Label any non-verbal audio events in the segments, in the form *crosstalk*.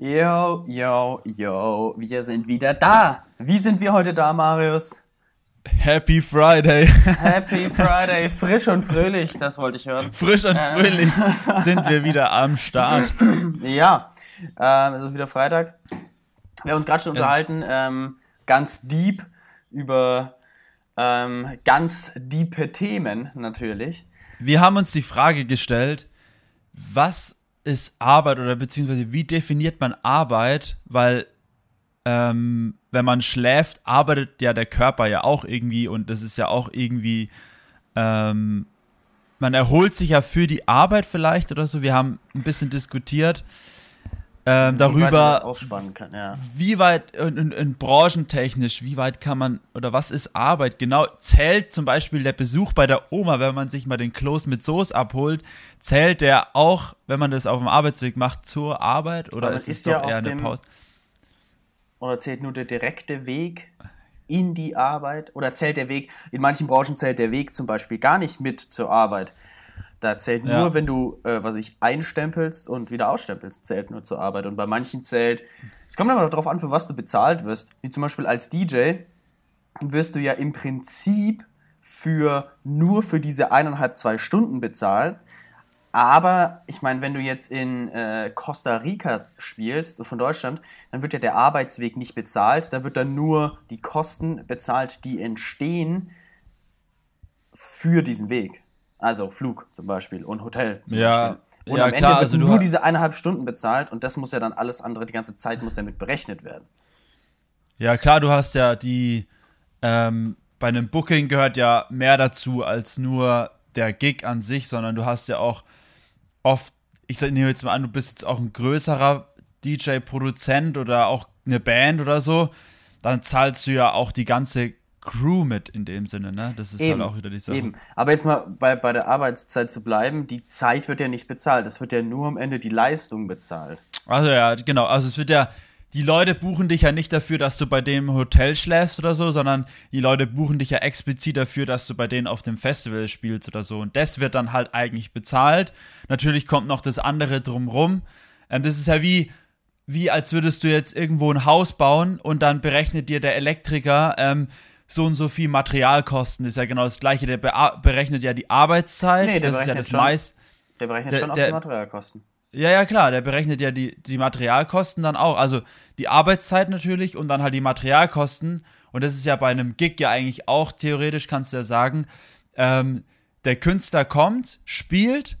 Yo, yo, yo, wir sind wieder da. Wie sind wir heute da, Marius? Happy Friday. Happy *laughs* Friday, frisch und fröhlich, das wollte ich hören. Frisch und Äh. fröhlich *laughs* sind wir wieder am Start. Ja, ähm, es ist wieder Freitag. Wir haben uns gerade schon Es- unterhalten, ähm, ganz deep über ähm, ganz diepe Themen natürlich. Wir haben uns die Frage gestellt, was ist Arbeit oder beziehungsweise wie definiert man Arbeit? Weil ähm, wenn man schläft, arbeitet ja der Körper ja auch irgendwie und das ist ja auch irgendwie, ähm, man erholt sich ja für die Arbeit vielleicht oder so. Wir haben ein bisschen diskutiert Wie das darüber, ausspannen kann, ja. wie weit in, in, in branchentechnisch, wie weit kann man oder was ist Arbeit? Genau, zählt zum Beispiel der Besuch bei der Oma, wenn man sich mal den Kloß mit Soße abholt, zählt der auch, wenn man das auf dem Arbeitsweg macht, zur Arbeit oder ist es ist ja doch eher eine dem- Pause? Oder zählt nur der direkte Weg in die Arbeit? Oder zählt der Weg, in manchen Branchen zählt der Weg zum Beispiel gar nicht mit zur Arbeit. Da zählt Ja. nur, wenn du, äh, was ich, einstempelst und wieder ausstempelst, zählt nur zur Arbeit. Und bei manchen zählt, es kommt aber darauf an, für was du bezahlt wirst. Wie zum Beispiel als DJ wirst du ja im Prinzip für nur für diese eineinhalb, zwei Stunden bezahlt. Aber ich meine, wenn du jetzt in äh, Costa Rica spielst, von Deutschland, dann wird ja der Arbeitsweg nicht bezahlt. Da wird dann nur die Kosten bezahlt, die entstehen für diesen Weg. Also Flug zum Beispiel und Hotel zum Ja, Beispiel. Und ja, am Ende klar, wird also du nur diese eineinhalb Stunden bezahlt und das muss ja dann alles andere, die ganze Zeit muss ja mit berechnet werden. Ja, klar, du hast ja die, ähm, bei einem Booking gehört ja mehr dazu als nur der Gig an sich, sondern du hast ja auch oft, ich nehme jetzt mal an, du bist jetzt auch ein größerer DJ-Produzent oder auch eine Band oder so, dann zahlst du ja auch die ganze Crew mit in dem Sinne, ne? Das ist halt auch wieder die Sache. Eben. Aber jetzt mal bei, bei der Arbeitszeit zu bleiben, die Zeit wird ja nicht bezahlt. Es wird ja nur am Ende die Leistung bezahlt. Also ja, genau. Also es wird ja, die Leute buchen dich ja nicht dafür, dass du bei dem Hotel schläfst oder so, sondern die Leute buchen dich ja explizit dafür, dass du bei denen auf dem Festival spielst oder so. Und das wird dann halt eigentlich bezahlt. Natürlich kommt noch das andere drumrum. Ähm, das ist ja wie, wie als würdest du jetzt irgendwo ein Haus bauen und dann berechnet dir der Elektriker ähm, so und so viel Materialkosten. Ist ja genau das Gleiche. Der bea- berechnet ja die Arbeitszeit. Nee, der das ist ja berechnet das meist. Der berechnet Der- schon auf der- die Materialkosten. Ja, ja, klar, der berechnet ja die, die Materialkosten dann auch. Also die Arbeitszeit natürlich und dann halt die Materialkosten. Und das ist ja bei einem Gig ja eigentlich auch theoretisch, kannst du ja sagen, ähm, der Künstler kommt, spielt,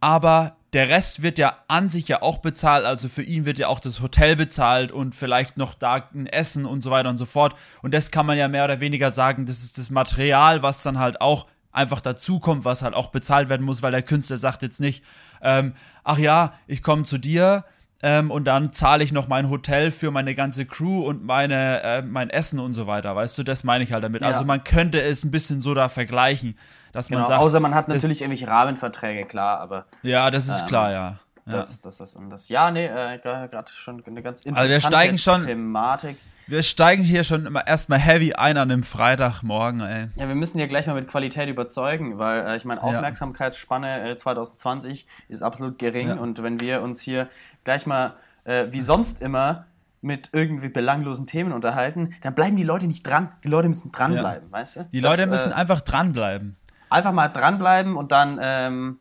aber der Rest wird ja an sich ja auch bezahlt. Also für ihn wird ja auch das Hotel bezahlt und vielleicht noch da ein Essen und so weiter und so fort. Und das kann man ja mehr oder weniger sagen, das ist das Material, was dann halt auch einfach dazukommt, was halt auch bezahlt werden muss, weil der Künstler sagt jetzt nicht, ähm, ach ja, ich komme zu dir ähm, und dann zahle ich noch mein Hotel für meine ganze Crew und meine, äh, mein Essen und so weiter. Weißt du, das meine ich halt damit. Ja. Also man könnte es ein bisschen so da vergleichen, dass man Genau. sagt, Außer man hat das- natürlich irgendwelche Rahmenverträge, klar, aber ja, das ist Ähm, klar, ja. ja. das, das ist und das. Ja, nee, äh, gerade schon eine ganz interessante Also wir steigen schon- Thematik. Wir steigen hier schon immer erstmal heavy ein an dem Freitagmorgen, ey. Ja, wir müssen ja gleich mal mit Qualität überzeugen, weil äh, ich meine, Ja. Aufmerksamkeitsspanne äh, 2020 ist absolut gering Ja. und wenn wir uns hier gleich mal äh, wie sonst immer mit irgendwie belanglosen Themen unterhalten, dann bleiben die Leute nicht dran. Die Leute müssen dranbleiben, weißt du? Die Das, Leute müssen äh, einfach dranbleiben. einfach mal dranbleiben und dann ähm,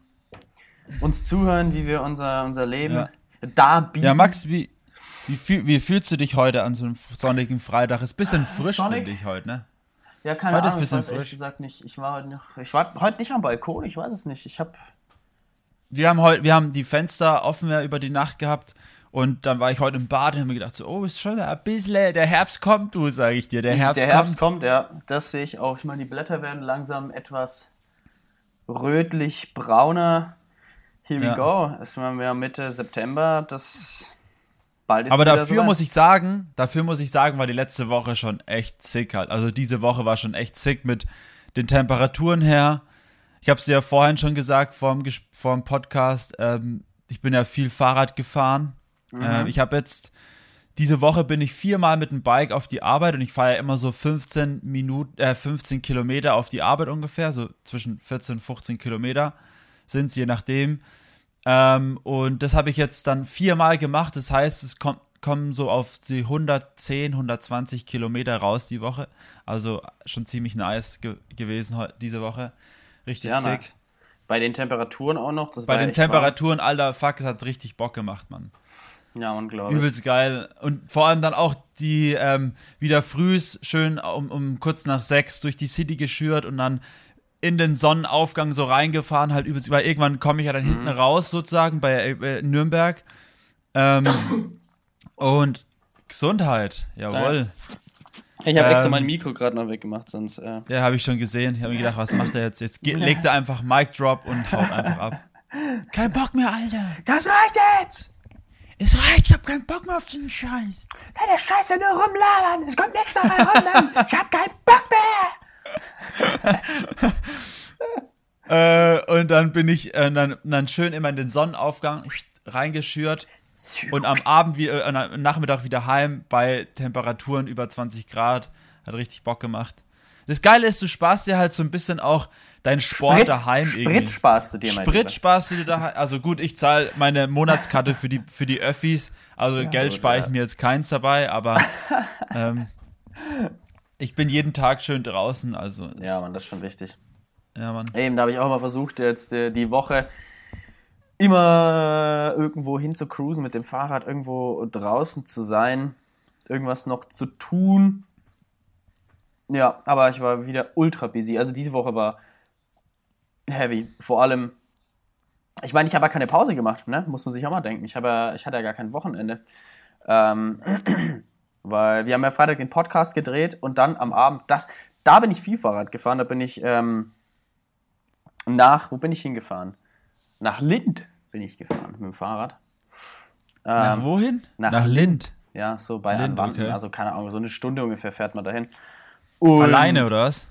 uns zuhören, wie wir unser, unser Leben Ja. darbieten. Ja, Max, wie, wie, fühl, wie fühlst du dich heute an so einem sonnigen Freitag? Ist ein bisschen frisch, sonnig? finde ich heute, ne? Ja, keine Heute ist Ahnung, ein bisschen ich weiß ehrlich frisch. gesagt nicht. Ich war heute noch, ich war heute nicht am Balkon, ich weiß es nicht. Ich habe Wir haben heute, wir haben die Fenster offen über die Nacht gehabt und dann war ich heute im Bad und habe mir gedacht, so, oh, ist schon ein bisschen, der Herbst kommt, du, sage ich dir, der Herbst der Herbst kommt. kommt, ja. Das sehe ich auch. Ich meine, die Blätter werden langsam etwas rötlich-brauner. Here we Ja. go. Es waren wir Mitte September. Das ist Aber dafür soweit. muss ich sagen, dafür muss ich sagen, war die letzte Woche schon echt sick halt. Also diese Woche war schon echt sick mit den Temperaturen her. Ich habe es ja vorhin schon gesagt vor dem, vor dem Podcast. Ähm, ich bin ja viel Fahrrad gefahren. Mhm. Ähm, ich habe jetzt diese Woche bin ich viermal mit dem Bike auf die Arbeit und ich fahre ja immer so 15 Minuten, äh, 15 Kilometer auf die Arbeit ungefähr, so zwischen 14 und 15 Kilometer sind es, je nachdem. Ähm, und das habe ich jetzt dann viermal gemacht. Das heißt, es kommt, kommen so auf die 110, 120 Kilometer raus die Woche. Also schon ziemlich nice ge gewesen diese Woche. Richtig Sehr sick. nice. Bei den Temperaturen auch noch. Bei den echt warm. Temperaturen, alter Fuck, es hat richtig Bock gemacht, Mann. Ja, unglaublich. Übelst geil. Und vor allem dann auch die ähm, wieder frühs schön um, um kurz nach sechs durch die City geschürt und dann in den Sonnenaufgang so reingefahren, halt übelst, weil irgendwann komme ich ja dann Mhm. hinten raus sozusagen bei äh, Nürnberg. Ähm, und Gesundheit, jawohl. Ich habe extra Ähm, mein Mikro gerade noch weggemacht, sonst. Äh, Ja, habe ich schon gesehen. Ich habe mir gedacht, was macht er jetzt? Jetzt ge- legt er einfach Mic Drop und haut einfach ab. Kein Bock mehr, Alter. das reicht jetzt! Es reicht, ich habe keinen Bock mehr auf den Scheiß. Deine Scheiße nur rumlabern! Es kommt nichts dabei rum! Ich hab keinen Bock mehr! Äh, und dann bin ich äh, dann, dann schön immer in den Sonnenaufgang reingeschürt und am Abend, wie, äh, am Nachmittag wieder heim bei Temperaturen über 20 Grad. Hat richtig Bock gemacht. Das Geile ist, du sparst dir halt so ein bisschen auch deinen Sport daheim Sprit irgendwie. sparst du dir, mein Sprit Lieber. sparst du dir daheim. Also gut, ich zahle meine Monatskarte für die, für die Öffis. Also Geld gut, spare ja. ich mir jetzt keins dabei, aber ähm, *laughs* ich bin jeden Tag schön draußen. Also Ja, Mann, das ist schon wichtig. ja, Mann. Eben, da habe ich auch mal versucht, jetzt äh, die Woche immer irgendwo hin zu cruisen mit dem Fahrrad, irgendwo draußen zu sein, irgendwas noch zu tun. Ja, aber ich war wieder ultra busy. Also diese Woche war heavy. Vor allem, ich meine, ich habe ja keine Pause gemacht, ne? Muss man sich auch mal denken. Ich, habe ja, ich hatte ja gar kein Wochenende. Ähm, *clears throat* weil wir haben ja Freitag den Podcast gedreht und dann am Abend, das, da bin ich viel Fahrrad gefahren, da bin ich ähm, nach, wo bin ich hingefahren? Nach Lind bin ich gefahren mit dem Fahrrad. Nach Ähm, wohin? nach nach Lind. ja, so bei Lind, Anwanden, okay. also keine Ahnung, so eine Stunde ungefähr fährt man dahin. Und Alleine oder was?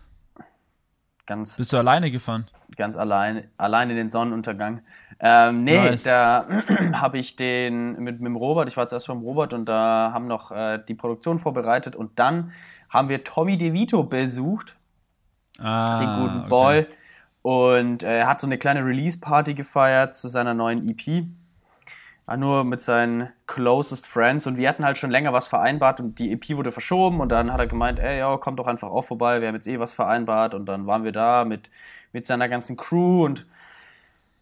Ganz, Bist du alleine gefahren? Ganz allein, allein in den Sonnenuntergang. Ähm, nee, Nice. da *clears throat* habe ich den mit, mit dem Robert, ich war zuerst beim Robert und da haben noch äh, die Produktion vorbereitet und dann haben wir Tommy DeVito besucht, Ah, den guten okay. Boy. Und äh, er hat so eine kleine Release-Party gefeiert zu seiner neuen EP. Nur mit seinen closest friends und wir hatten halt schon länger was vereinbart und die EP wurde verschoben und dann hat er gemeint, ey, ja, komm doch einfach auch vorbei, wir haben jetzt eh was vereinbart und dann waren wir da mit, mit seiner ganzen Crew und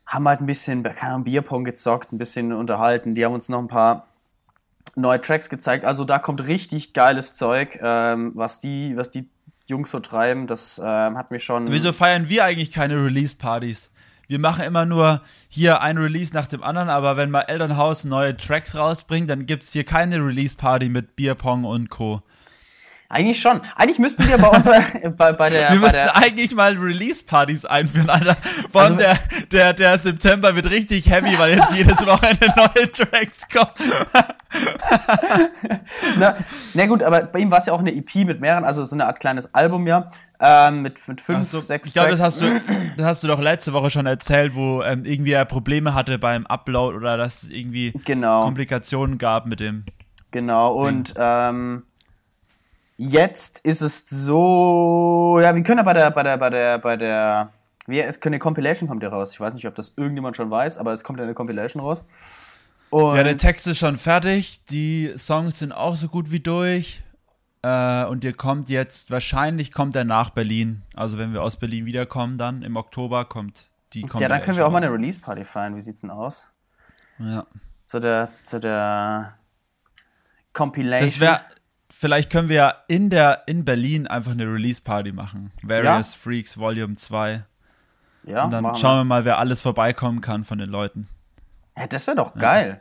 haben halt ein bisschen, keine Ahnung, Bierpong gezockt, ein bisschen unterhalten. Die haben uns noch ein paar neue Tracks gezeigt. Also da kommt richtig geiles Zeug, ähm, was die, was die Jungs so treiben. Das ähm, hat mich schon. Wieso feiern wir eigentlich keine Release-Partys? Wir machen immer nur hier ein Release nach dem anderen, aber wenn mal Elternhaus neue Tracks rausbringt, dann gibt es hier keine Release-Party mit Bierpong und Co. Eigentlich schon. Eigentlich müssten wir bei unserer, *laughs* bei, bei der, Wir bei müssten der eigentlich mal Release-Partys einführen, Alter. Allem Also- der, der, der September wird richtig heavy, weil jetzt jedes Wochenende *laughs* neue Tracks kommen. *laughs* na, na gut, aber bei ihm war es ja auch eine EP mit mehreren, also so eine Art kleines Album ja, ähm, mit, mit fünf, so, sechs ich glaube, das hast du, das hast du doch letzte Woche schon erzählt, wo ähm, irgendwie er Probleme hatte beim Upload oder dass es irgendwie Genau. Komplikationen gab mit dem. Genau, und ähm, jetzt ist es so, ja, wir können ja bei der, bei der, bei der, bei der, wir, es eine Compilation kommt ja raus. Ich weiß nicht, ob das irgendjemand schon weiß, aber es kommt ja eine Compilation raus. Und Ja, der Text ist schon fertig, die Songs sind auch so gut wie durch. Äh, und der kommt jetzt, wahrscheinlich kommt er nach Berlin. Also wenn wir aus Berlin wiederkommen, dann im Oktober kommt die ja, dann können wir auch mal eine raus. Release-Party feiern. Wie sieht's denn aus? Ja. Zu der, zu der Compilation. Das wäre, vielleicht können wir ja in der, in Berlin einfach eine Release-Party machen. Various Freaks Volume 2. ja, Und dann schauen wir mal, wer alles vorbeikommen kann von den Leuten. Ja, das wäre doch geil.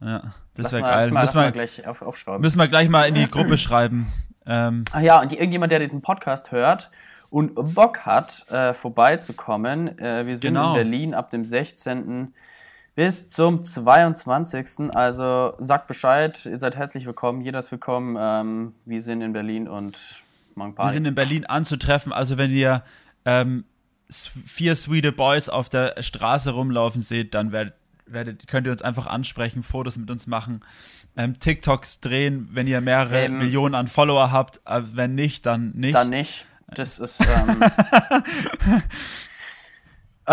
Ja, das wäre geil. Mal, müssen, wir, gleich auf, aufschreiben. müssen wir gleich mal in die *laughs* Gruppe schreiben. Ähm, Ach ja, und die, irgendjemand, der diesen Podcast hört und Bock hat, äh, vorbeizukommen, äh, wir sind Genau. in Berlin ab dem 16. bis zum 22. Also sagt Bescheid, ihr seid herzlich willkommen, jeder ist willkommen. Ähm, wir sind in Berlin und machen wir Party. sind in Berlin anzutreffen. Also wenn ihr ähm, vier sweete Boys auf der Straße rumlaufen seht, dann werdet, werdet, könnt ihr uns einfach ansprechen, Fotos mit uns machen, ähm, TikToks drehen, wenn ihr mehrere Ähm, Millionen an Follower habt. Äh, wenn nicht, dann nicht. Dann nicht. Das ist. Ähm, *laughs*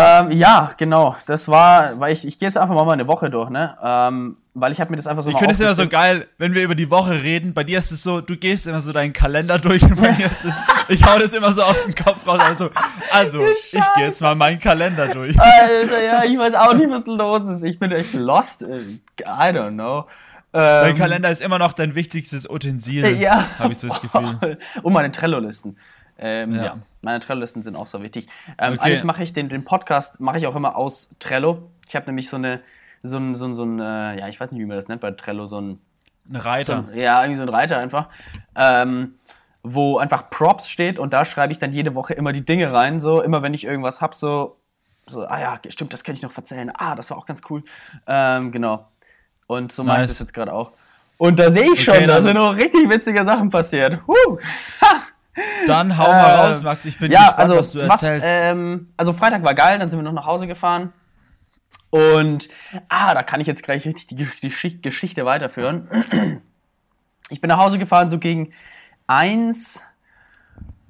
Ähm, ja, genau. Das war, weil ich, ich gehe jetzt einfach mal eine Woche durch, ne? Ähm, weil ich habe mir das einfach so Ich finde es immer so geil, wenn wir über die Woche reden. Bei dir ist es so, du gehst immer so deinen Kalender durch und bei *laughs* mir ist es, ich hau das immer so aus dem Kopf raus. Also, also ich gehe jetzt mal meinen Kalender durch. Alter, ja, ich weiß auch nicht, was los ist. Ich bin echt lost. I don't know. Dein Kalender ist immer noch dein wichtigstes Utensil. Ja. Habe ich so das Gefühl. *laughs* Und meine Trello-Listen. Ähm, ja. Ja. meine Trello-Listen sind auch so wichtig. Ähm, Okay. Eigentlich mache ich den, den Podcast mache ich auch immer aus Trello. Ich habe nämlich so eine so ein, so ein, so ein äh, ja, ich weiß nicht, wie man das nennt bei Trello, so ein, Ein so Reiter. ein ja, irgendwie so ein Reiter einfach, ähm, wo einfach Props steht und da schreibe ich dann jede Woche immer die Dinge rein, so immer wenn ich irgendwas hab, so, so ah ja, stimmt, das kann ich noch verzählen, ah, das war auch ganz cool, ähm, genau. Und so mache ich Nice. das jetzt gerade auch. Und da sehe ich Okay, schon, da dann- sind noch richtig witzige Sachen passiert. Huh. Dann hau mal Äh, raus, Max. Ich bin ja, gespannt, also, was du erzählst. ähm, also Freitag war geil, dann sind wir noch nach Hause gefahren. Und, ah, da kann ich jetzt gleich richtig die, die Geschichte- Geschichte weiterführen. Ich bin nach Hause gefahren, so gegen eins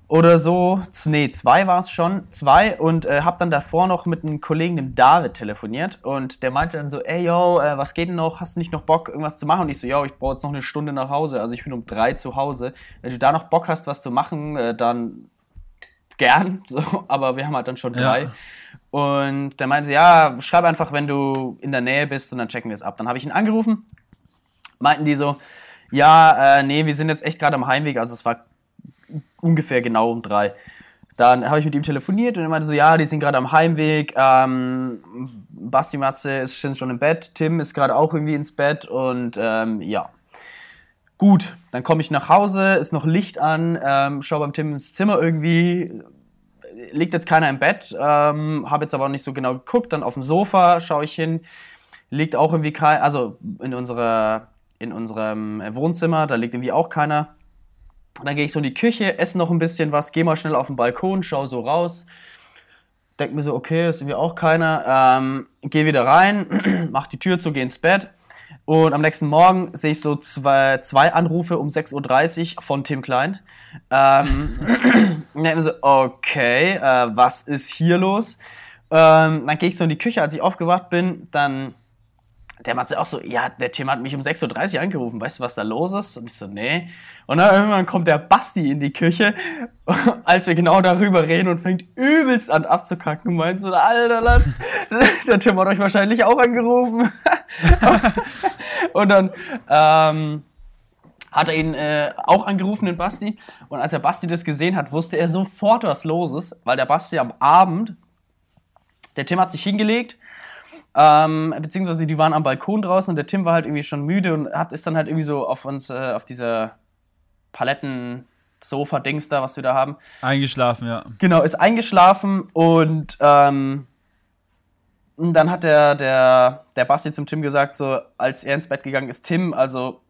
oder so, nee, zwei war es schon, zwei und äh, hab dann davor noch mit einem Kollegen, dem David, telefoniert und der meinte dann so, ey, yo, äh, was geht denn noch, hast du nicht noch Bock, irgendwas zu machen? Und ich so, yo, ich brauche jetzt noch eine Stunde nach Hause, also ich bin um drei zu Hause. Wenn du da noch Bock hast, was zu machen, äh, dann gern, *laughs* so, aber wir haben halt dann schon Ja. drei. Und der meinte, ja, schreib einfach, wenn du in der Nähe bist und dann checken wir es ab. Dann habe ich ihn angerufen, meinten die so, ja, äh, nee, wir sind jetzt echt gerade am Heimweg, also es war ungefähr genau um drei. Dann habe ich mit ihm telefoniert und er meinte so, ja, die sind gerade am Heimweg, ähm, Basti Matze ist schon im Bett, Tim ist gerade auch irgendwie ins Bett und ähm, ja. Gut, dann komme ich nach Hause, ist noch Licht an, ähm, schau beim Tim ins Zimmer irgendwie, liegt jetzt keiner im Bett, ähm, habe jetzt aber auch nicht so genau geguckt, dann auf dem Sofa schaue ich hin, liegt auch irgendwie kein, also in unserer, in unserem Wohnzimmer, da liegt irgendwie auch keiner. Dann gehe ich so in die Küche, esse noch ein bisschen was, gehe mal schnell auf den Balkon, schau so raus, denk mir so, okay, ist irgendwie auch keiner, ähm, gehe wieder rein, *clears throat* mach die Tür zu, gehe ins Bett. Und am nächsten Morgen sehe ich so zwei, zwei Anrufe um 6.30 Uhr von Tim Klein. Ähm, *clears throat* und denk mir so, okay, äh, was ist hier los? Ähm, dann gehe ich so in die Küche, als ich aufgewacht bin, dann der Matze auch so, ja, der Tim hat mich um 6.30 Uhr angerufen, weißt du, was da los ist? Und ich so, nee. Und dann irgendwann kommt der Basti in die Küche, *laughs* als wir genau darüber reden und fängt übelst an abzukacken und meint so, alter Latz, *laughs* der Tim hat euch wahrscheinlich auch angerufen. *laughs* und dann, ähm, hat er ihn äh, auch angerufen, den Basti. Und als der Basti das gesehen hat, wusste er sofort, was los ist, weil der Basti am Abend, der Tim hat sich hingelegt, ähm, beziehungsweise die waren am Balkon draußen und der Tim war halt irgendwie schon müde und hat ist dann halt irgendwie so auf uns, äh, auf dieser Paletten-Sofa-Dings da, was wir da haben. Eingeschlafen, ja. Genau, ist eingeschlafen und ähm, und dann hat der, der, der Basti zum Tim gesagt, so als er ins Bett gegangen ist, Tim, also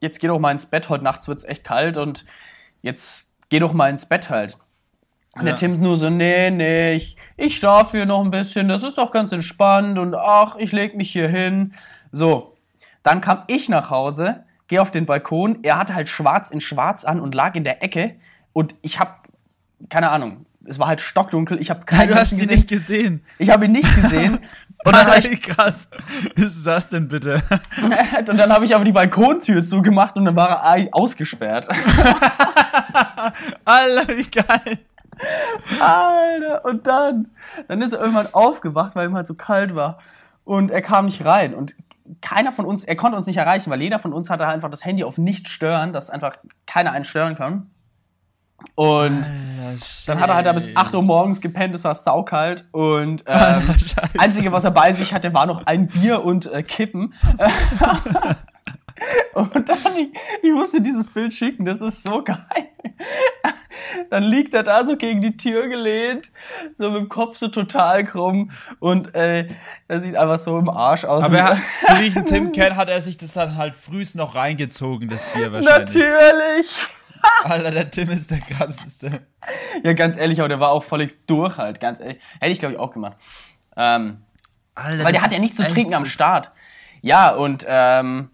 jetzt geh doch mal ins Bett, heute Nacht wird's echt kalt und jetzt geh doch mal ins Bett halt. Und der Ja. Tim nur so, nee, nee, ich, ich schlafe hier noch ein bisschen, das ist doch ganz entspannt und ach, ich leg mich hier hin. So, dann kam ich nach Hause, gehe auf den Balkon, er hatte halt schwarz in schwarz an und lag in der Ecke und ich hab, keine Ahnung, es war halt stockdunkel, ich habe *laughs* keinen Du hast ihn nicht gesehen. Ich habe ihn nicht gesehen. Und dann ich, krass. *laughs* Was ist das denn bitte? *laughs* und dann habe ich aber die Balkontür zugemacht und dann war er ausgesperrt. Alter, wie geil. Alter, und dann, dann ist er irgendwann aufgewacht, weil ihm halt so kalt war. Und er kam nicht rein. Und keiner von uns, er konnte uns nicht erreichen, weil jeder von uns hatte halt einfach das Handy auf nicht stören, dass einfach keiner einen stören kann. Und dann hat er halt da bis 8 Uhr morgens gepennt, es war saukalt. Und *laughs* ähm, Alter, einzige, was er bei sich hatte, war noch ein Bier und äh, Kippen. *laughs* *laughs* und dann, ich, ich musste dieses Bild schicken, das ist so *laughs* geil. Dann liegt er da so gegen die Tür gelehnt, so mit dem Kopf so total krumm und äh, er sieht einfach so im Arsch aus. Aber er, hat- *laughs* ich den Tim kenne, hat er sich das dann halt frühst noch reingezogen, das Bier wahrscheinlich. Natürlich! Alter, der Tim ist der krasseste. Ja, ganz ehrlich, aber der war auch völlig durch halt, ganz ehrlich. Hätte ich, glaube ich, auch gemacht. Ähm, Alter, Weil der hat ja nichts zu trinken am Start. Ja, und ähm,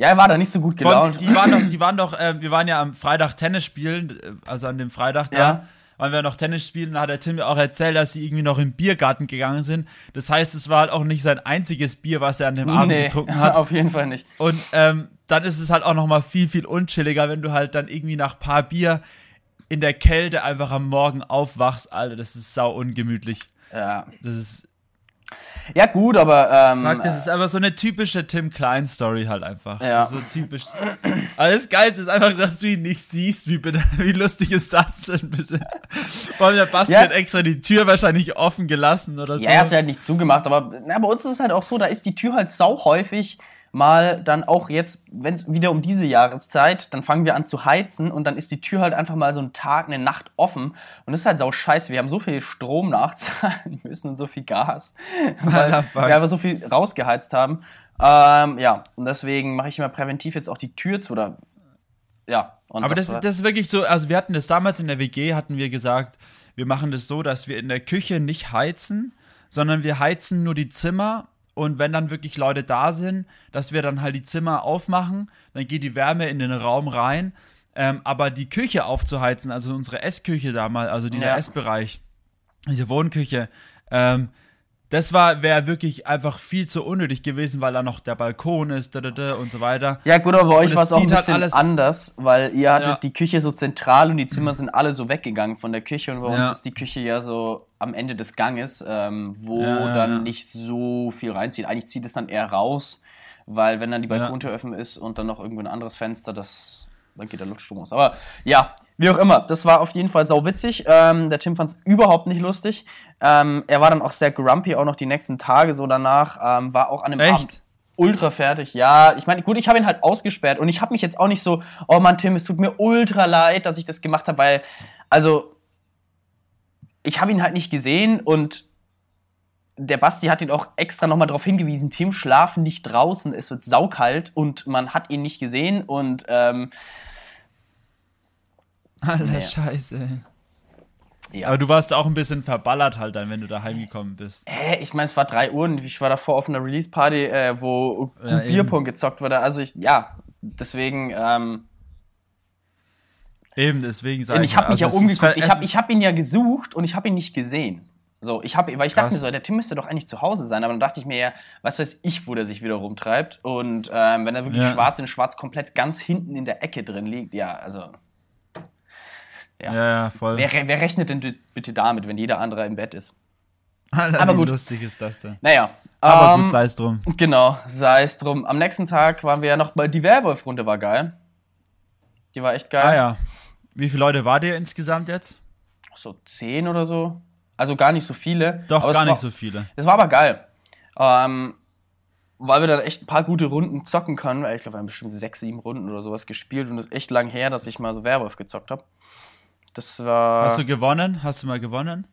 ja, er war da nicht so gut Von, gelaunt. die waren doch, die *laughs* waren doch, äh, wir waren ja am Freitag Tennis spielen, äh, also an dem Freitag da. Ja. waren wir noch Tennis spielen, da hat der Tim mir auch erzählt, dass sie irgendwie noch im Biergarten gegangen sind. Das heißt, es war halt auch nicht sein einziges Bier, was er an dem Abend Nee, getrunken *laughs* hat. auf jeden Fall nicht. Und ähm, dann ist es halt auch nochmal viel, viel unchilliger, wenn du halt dann irgendwie nach paar Bier in der Kälte einfach am Morgen aufwachst, Alter. Das ist sau ungemütlich. Ja, Das ist, ja gut, aber ähm, fuck, das ist einfach so eine typische Tim Klein Story halt einfach. Ja. Das ist so typisch. Aber das Geilste ist einfach, dass du ihn nicht siehst. Wie, bitte, *laughs* wie lustig ist das denn bitte? Vor allem der Basti Ja. hat extra die Tür wahrscheinlich offen gelassen oder so. Ja, er hat sie halt nicht zugemacht, aber na, bei uns ist es halt auch so, da ist die Tür halt sau häufig mal dann auch jetzt, wenn es wieder um diese Jahreszeit, dann fangen wir an zu heizen und dann ist die Tür halt einfach mal so einen Tag, eine Nacht offen und das ist halt sau scheiße. Wir haben so viel Strom nachzahlen *laughs* müssen und so viel Gas, *laughs* weil wir einfach so viel rausgeheizt haben. Ähm, ja, und deswegen mache ich immer präventiv jetzt auch die Tür zu oder ja. Und Aber das, war- das ist wirklich so, also wir hatten das damals in der WG, hatten wir gesagt, wir machen das so, dass wir in der Küche nicht heizen, sondern wir heizen nur die Zimmer und wenn dann wirklich Leute da sind, dass wir dann halt die Zimmer aufmachen, dann geht die Wärme in den Raum rein, ähm, aber die Küche aufzuheizen, also unsere Essküche damals, also dieser Ja. Essbereich, diese Wohnküche, ähm, das war wäre wirklich einfach viel zu unnötig gewesen, weil da noch der Balkon ist da, da, da, und so weiter. Ja, gut, aber bei euch war es auch ein halt bisschen alles- anders, weil ihr hattet Ja. die Küche so zentral und die Zimmer sind alle so weggegangen von der Küche und bei Ja. uns ist die Küche ja so am Ende des Ganges, ähm, wo Ja, dann nicht so viel reinzieht. Eigentlich zieht es dann eher raus, weil wenn dann die Balkontür offen ist und dann noch irgendwo ein anderes Fenster, das, dann geht der Luftstrom aus. Aber ja, wie auch immer, das war auf jeden Fall sau witzig. Ähm, der Tim fand es überhaupt nicht lustig. Ähm, er war dann auch sehr grumpy, auch noch die nächsten Tage so danach. Ähm, war auch an dem Abend Echt? ultra fertig. Ja, ich meine, gut, ich habe ihn halt ausgesperrt und ich habe mich jetzt auch nicht so, oh Mann, Tim, es tut mir ultra leid, dass ich das gemacht habe, weil, also, ich habe ihn halt nicht gesehen und der Basti hat ihn auch extra nochmal darauf hingewiesen, Tim, schlaf nicht draußen, es wird saukalt und man hat ihn nicht gesehen und ähm, Alter, Nee. Scheiße. ja. Aber du warst auch ein bisschen verballert halt dann, wenn du da heimgekommen bist. Hä, ich meine, es war 3 Uhr und ich war davor auf einer Release-Party, äh, wo Ja. Bierpong gezockt wurde. Also ich, ja, deswegen, ähm, Eben, deswegen sage ich habe mich ja also ist umgeguckt. Ich habe ich hab ihn ja gesucht und ich habe ihn nicht gesehen. So, ich habe, weil ich dachte Krass. mir so, der Tim müsste doch eigentlich zu Hause sein, aber dann dachte ich mir ja, was weiß ich, wo der sich wieder rumtreibt. Und ähm, wenn er wirklich Ja. schwarz in schwarz komplett ganz hinten in der Ecke drin liegt, ja, also. Ja, ja, voll. Wer, wer rechnet denn bitte damit, wenn jeder andere im Bett ist? Alter, aber gut. lustig ist das denn? Naja. Aber ähm, gut, sei es drum. Genau, sei es drum. Am nächsten Tag waren wir ja noch bei die Werwolf-Runde, war geil. Die war echt geil. Ah ja. Wie viele Leute war ihr insgesamt jetzt? So zehn oder so. Also gar nicht so viele. Doch, gar es nicht war, so viele. Es war aber geil. Ähm, weil wir da echt ein paar gute Runden zocken können. Ich glaube, wir haben bestimmt sechs, sieben Runden oder sowas gespielt und es ist echt lang her, dass ich mal so Werwolf gezockt habe. Das war. Hast du gewonnen? Hast du mal gewonnen?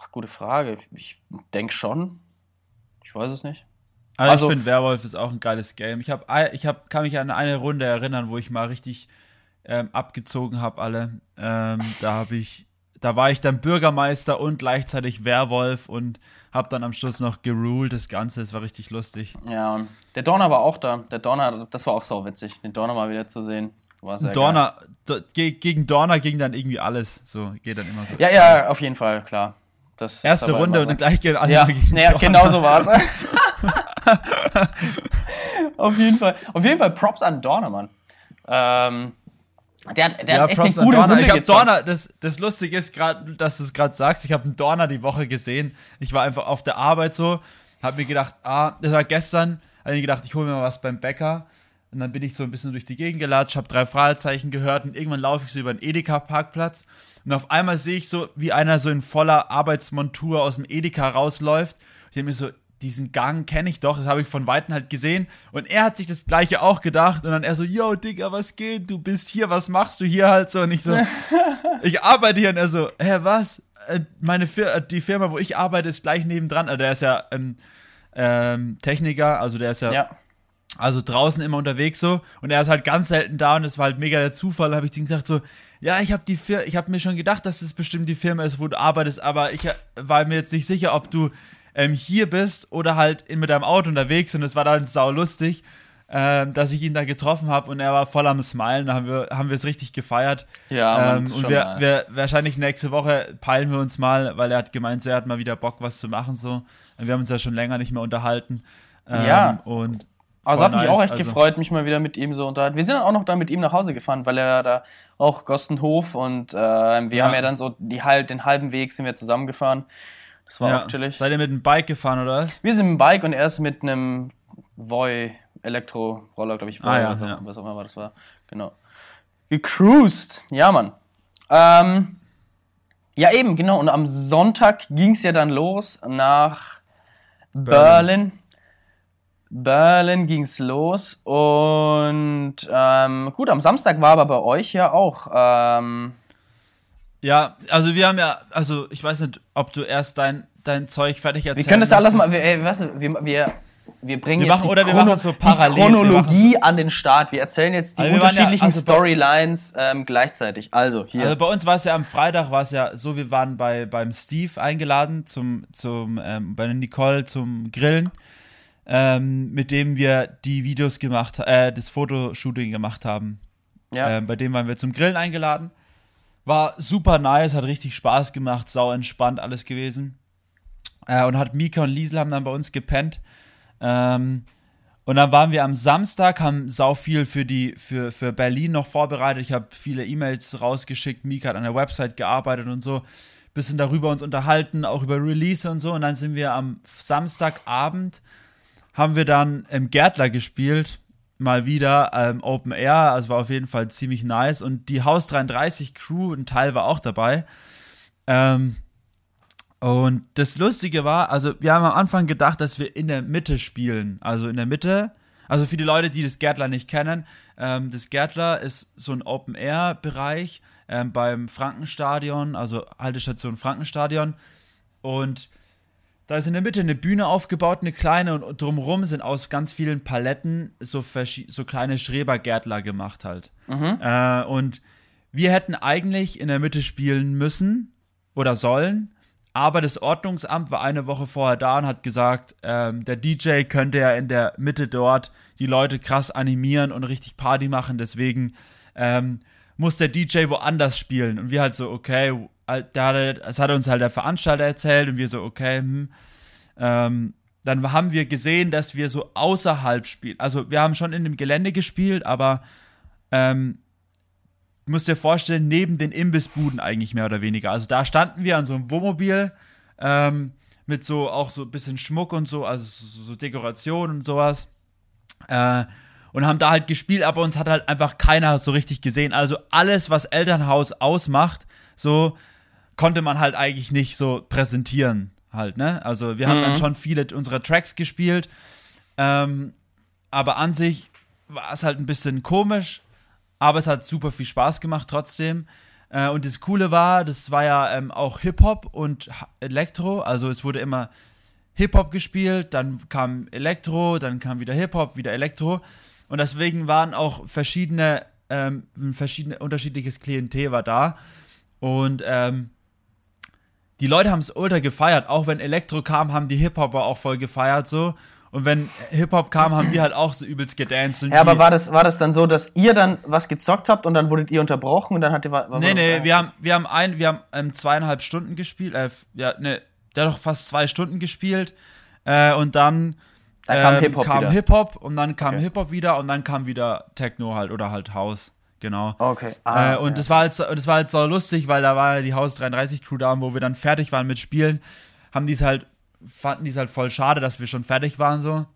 boah, gute Frage. Ich denke schon. Ich weiß es nicht. Also, Also- ich finde Werwolf ist auch ein geiles Game. Ich, hab, ich hab, kann mich an eine Runde erinnern, wo ich mal richtig ähm, abgezogen habe alle. Ähm, da habe ich, da war ich dann Bürgermeister und gleichzeitig Werwolf und habe dann am Schluss noch geruled das Ganze. Es war richtig lustig. Ja, und der Donner war auch da. Der Donner, das war auch so witzig, den Donner mal wieder zu sehen. War. Dorner, do, ge, gegen Dorner ging dann irgendwie alles. So geht dann immer so. Ja, ja, auf jeden Fall, klar. Das Erste Runde immer und dann so. gleich gehen alle Ja, gegen ja Dorner. genau so war's. *laughs* *laughs* auf jeden Fall. Auf jeden Fall Props an Dorner, Mann. Ähm, der hat, der Ja, hat echt Props eine an gute Dorner. Runde Ich habe gezockt. Dorner, das, das Lustige ist gerade, dass du es gerade sagst, ich habe einen Dorner die Woche gesehen. Ich war einfach auf der Arbeit so, habe mir gedacht, ah, das war gestern, habe mir gedacht, ich hole mir mal was beim Bäcker. Und dann bin ich so ein bisschen durch die Gegend gelatscht, habe drei Fragezeichen gehört und irgendwann laufe ich so über den Edeka-Parkplatz und auf einmal sehe ich so, wie einer so in voller Arbeitsmontur aus dem Edeka rausläuft. Ich denke mir so, diesen Gang kenne ich doch, das habe ich von Weitem halt gesehen. Und er hat sich das gleiche auch gedacht. Und dann er so, yo, Digga, was geht? Du bist hier, was machst du hier halt so? Und ich so, *laughs* ich arbeite hier. Und er so, hä, was? Äh, Meine Fir äh, die Firma, wo ich arbeite, ist gleich nebendran. Also der ist ja ähm, ähm, Techniker, also der ist ja, Ja. Also draußen immer unterwegs so. Und er ist halt ganz selten da und das war halt mega der Zufall. Habe ich ihm gesagt so, ja, ich habe die Fir ich habe mir schon gedacht, dass es bestimmt die Firma ist, wo du arbeitest, aber ich äh, war mir jetzt nicht sicher, ob du ähm, hier bist oder halt in, mit deinem Auto unterwegs und es war dann sau lustig. ähm, dass ich ihn da getroffen habe und er war voll am Smilen. Da haben wir, haben wir es richtig gefeiert. Ja, ähm, und wir, wir, wahrscheinlich nächste Woche peilen wir uns mal, weil er hat gemeint, so, er hat mal wieder Bock, was zu machen. So. Wir haben uns ja schon länger nicht mehr unterhalten. Ähm, ja. Und also hat mich nice. auch echt also, gefreut, mich mal wieder mit ihm so unterhalten. Wir sind dann auch noch da mit ihm nach Hause gefahren, weil er da auch Gostenhof und äh, wir ja. haben ja dann so die, den halben Weg sind wir zusammengefahren. Das war ja. auch chillig. Seid ihr mit dem Bike gefahren oder was? Wir sind mit dem Bike und er ist mit einem Voi Elektro-Roller, glaube ich, ah, ja, ja. was auch immer das war. Genau. Gecruised. Ja, Mann. Ähm, ja, eben, genau. Und am Sonntag ging es ja dann los nach Berlin. Berlin ging es los und ähm, gut, am Samstag war aber bei euch ja auch. Ähm, ja, also wir haben ja, also ich weiß nicht, ob du erst dein, dein Zeug fertig erzählst. Wir können das ja alles mal, wir, ey, weißt du, wir, wir, wir bringen wir jetzt machen, oder wir machen so parallel. die Chronologie so an den Start. Wir erzählen jetzt die also unterschiedlichen ja, also Storylines ähm, gleichzeitig. Also hier. Also bei uns war es ja am Freitag war es ja so, wir waren bei beim Steve eingeladen zum zum ähm, bei Nicole zum Grillen ähm, mit dem wir die Videos gemacht, äh, das Fotoshooting gemacht haben. Ja. Ähm, bei dem waren wir zum Grillen eingeladen. War super nice, hat richtig Spaß gemacht, sau entspannt alles gewesen. Äh, und hat Mika und Liesel haben dann bei uns gepennt. Ähm, und dann waren wir am Samstag, haben sau viel für die für, für Berlin noch vorbereitet. Ich habe viele E-Mails rausgeschickt. Mika hat an der Website gearbeitet und so. Bisschen darüber uns unterhalten, auch über Release und so. Und dann sind wir am Samstagabend haben wir dann im Gärtler gespielt. Mal wieder ähm, Open Air, also war auf jeden Fall ziemlich nice. Und die Haus 33 Crew, ein Teil war auch dabei. Ähm, und das Lustige war, also wir haben am Anfang gedacht, dass wir in der Mitte spielen. Also in der Mitte. Also für die Leute, die das Gärtler nicht kennen, ähm, das Gärtler ist so ein Open-Air-Bereich ähm, beim Frankenstadion, also Haltestation Frankenstadion. Und da ist in der Mitte eine Bühne aufgebaut, eine kleine, und drumherum sind aus ganz vielen Paletten so, so kleine Schrebergärtler gemacht halt. Mhm. Äh, und wir hätten eigentlich in der Mitte spielen müssen oder sollen, aber das Ordnungsamt war eine Woche vorher da und hat gesagt, ähm, der DJ könnte ja in der Mitte dort die Leute krass animieren und richtig Party machen, deswegen ähm, muss der DJ woanders spielen. Und wir halt so, okay, das hat uns halt der Veranstalter erzählt und wir so, okay, hm. ähm, dann haben wir gesehen, dass wir so außerhalb spielen. Also wir haben schon in dem Gelände gespielt, aber ähm, musst dir vorstellen, neben den Imbissbuden eigentlich mehr oder weniger. Also da standen wir an so einem Wohnmobil ähm, mit so auch so ein bisschen Schmuck und so, also so, so Dekoration und sowas. Äh, und haben da halt gespielt, aber uns hat halt einfach keiner so richtig gesehen. Also alles, was Elternhaus ausmacht, so konnte man halt eigentlich nicht so präsentieren halt, ne? Also wir haben mhm. dann schon viele unserer Tracks gespielt, ähm, aber an sich war es halt ein bisschen komisch, aber es hat super viel Spaß gemacht trotzdem. Äh, und das Coole war, das war ja ähm, auch Hip-Hop und Elektro, also es wurde immer Hip-Hop gespielt, dann kam Elektro, dann kam wieder Hip-Hop, wieder Elektro. Und deswegen waren auch verschiedene, ähm, verschiedene, unterschiedliches Klientel war da. Und ähm, die Leute haben es ultra gefeiert. Auch wenn Elektro kam, haben die Hip-Hopper auch voll gefeiert so. Und wenn Hip-Hop kam, haben wir halt auch so übelst gedanced. ja, aber war das, war das dann so, dass ihr dann was gezockt habt und dann wurdet ihr unterbrochen und dann hat ihr was. Nee, nee, wir haben, wir haben ein, wir haben ähm, zweieinhalb Stunden gespielt, äh, ja, ne, der hat doch fast zwei Stunden gespielt. Äh, und dann, dann kam ähm, Hip-Hop kam Hip-Hop und dann kam okay. Hip-Hop wieder und dann kam wieder Techno halt oder halt House. Genau. Okay. Ah, äh, und ja. das war halt, das war halt so lustig, weil da war die Haus 33 Crew da, wo wir dann fertig waren mit Spielen, haben die es halt, fanden die es halt voll schade, dass wir schon fertig waren so.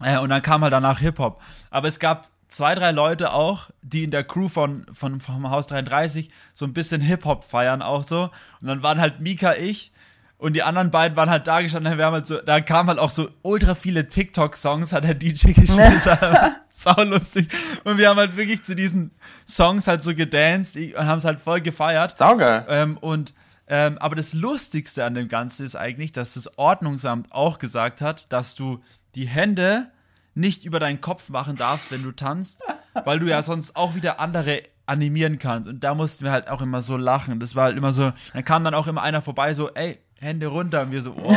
Äh, und dann kam halt danach Hip-Hop. Aber es gab zwei, drei Leute auch, die in der Crew von, von vom Haus 33 so ein bisschen Hip-Hop feiern auch so. Und dann waren halt Mika, ich und die anderen beiden waren halt da gestanden, wir haben halt so, da kamen halt auch so ultra viele TikTok-Songs, hat der DJ gespielt, *laughs* *laughs* sau lustig. Und wir haben halt wirklich zu diesen Songs halt so gedanced und haben es halt voll gefeiert. Saugeil. Ähm, und, ähm, aber das Lustigste an dem Ganzen ist eigentlich, dass das Ordnungsamt auch gesagt hat, dass du die Hände nicht über deinen Kopf machen darfst, wenn du tanzt, weil du ja sonst auch wieder andere animieren kannst. Und da mussten wir halt auch immer so lachen. Das war halt immer so, dann kam dann auch immer einer vorbei, so, ey, Hände runter und wir so, oh,